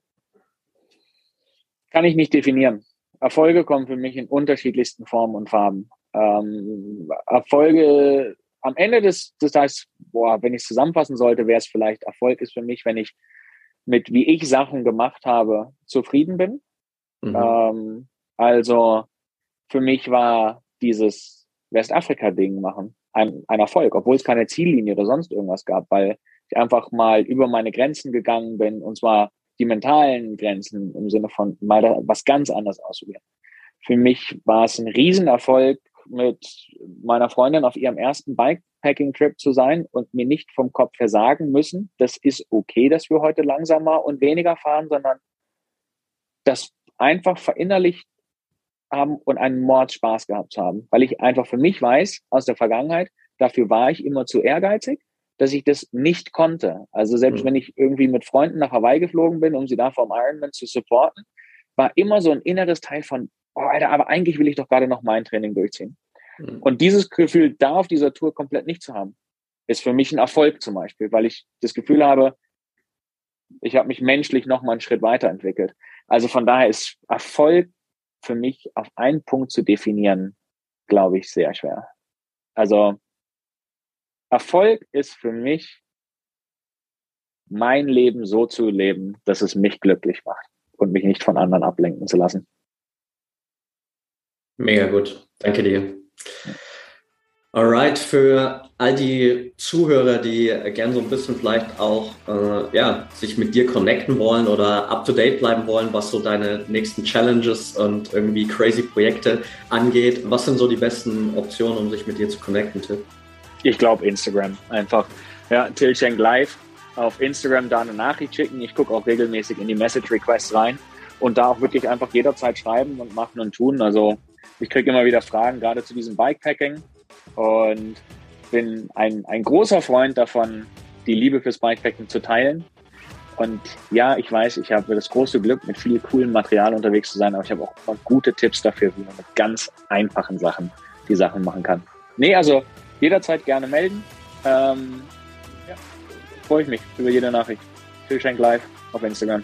Kann ich nicht definieren. Erfolge kommen für mich in unterschiedlichsten Formen und Farben. Ähm, Erfolge am Ende des, des Tages, boah, wenn ich es zusammenfassen sollte, wäre es vielleicht Erfolg ist für mich, wenn ich mit wie ich Sachen gemacht habe, zufrieden bin. Mhm. Ähm, also für mich war dieses Westafrika-Ding machen ein, ein Erfolg, obwohl es keine Ziellinie oder sonst irgendwas gab, weil ich einfach mal über meine Grenzen gegangen bin und zwar die mentalen Grenzen im Sinne von mal da was ganz anderes ausprobieren. Für mich war es ein Riesenerfolg, mit meiner Freundin auf ihrem ersten Bikepacking-Trip zu sein und mir nicht vom Kopf her sagen müssen, das ist okay, dass wir heute langsamer und weniger fahren, sondern das einfach verinnerlicht haben und einen Mordspaß gehabt haben, weil ich einfach für mich weiß aus der Vergangenheit, dafür war ich immer zu ehrgeizig, dass ich das nicht konnte. Also selbst mhm. wenn ich irgendwie mit Freunden nach Hawaii geflogen bin, um sie da vom Ironman zu supporten, war immer so ein inneres Teil von, oh, Alter, aber eigentlich will ich doch gerade noch mein Training durchziehen. Mhm. Und dieses Gefühl da auf dieser Tour komplett nicht zu haben, ist für mich ein Erfolg zum Beispiel, weil ich das Gefühl habe, ich habe mich menschlich noch mal einen Schritt weiterentwickelt. Also von daher ist Erfolg für mich auf einen Punkt zu definieren, glaube ich, sehr schwer. Also Erfolg ist für mich mein Leben so zu leben, dass es mich glücklich macht und mich nicht von anderen ablenken zu lassen. Mega gut. Danke dir. Alright, für all die Zuhörer, die gern so ein bisschen vielleicht auch äh, ja, sich mit dir connecten wollen oder up to date bleiben wollen, was so deine nächsten Challenges und irgendwie crazy Projekte angeht, was sind so die besten Optionen, um sich mit dir zu connecten, Till? Ich glaube Instagram einfach. Ja, Till Schenk Live auf Instagram da eine Nachricht schicken. Ich gucke auch regelmäßig in die Message Requests rein und da auch wirklich einfach jederzeit schreiben und machen und tun. Also ich kriege immer wieder Fragen, gerade zu diesem Bikepacking und bin ein, ein großer Freund davon, die Liebe fürs Bikepacking zu teilen. Und ja, ich weiß, ich habe das große Glück, mit viel coolem Material unterwegs zu sein, aber ich habe auch gute Tipps dafür, wie man mit ganz einfachen Sachen die Sachen machen kann. Nee, also jederzeit gerne melden. Ähm, ja, freue ich mich über jede Nachricht. Phil Schenk Live auf Instagram.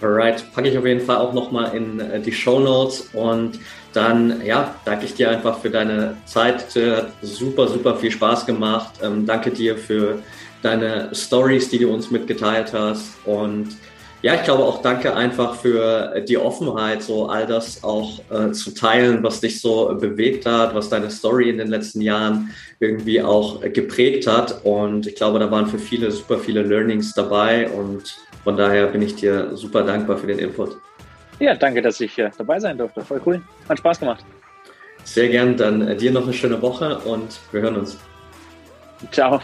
Alright, packe ich auf jeden Fall auch nochmal in äh, die Show Notes und dann ja, danke ich dir einfach für deine Zeit. Hat super, super viel Spaß gemacht. Ähm, danke dir für deine Stories, die du uns mitgeteilt hast und ja, ich glaube auch danke einfach für die Offenheit, so all das auch äh, zu teilen, was dich so bewegt hat, was deine Story in den letzten Jahren irgendwie auch geprägt hat. Und ich glaube, da waren für viele super viele Learnings dabei und von daher bin ich dir super dankbar für den Input. Ja, danke, dass ich äh, dabei sein durfte. Voll cool. Hat Spaß gemacht. Sehr gern. Dann äh, dir noch eine schöne Woche und wir hören uns. Ciao.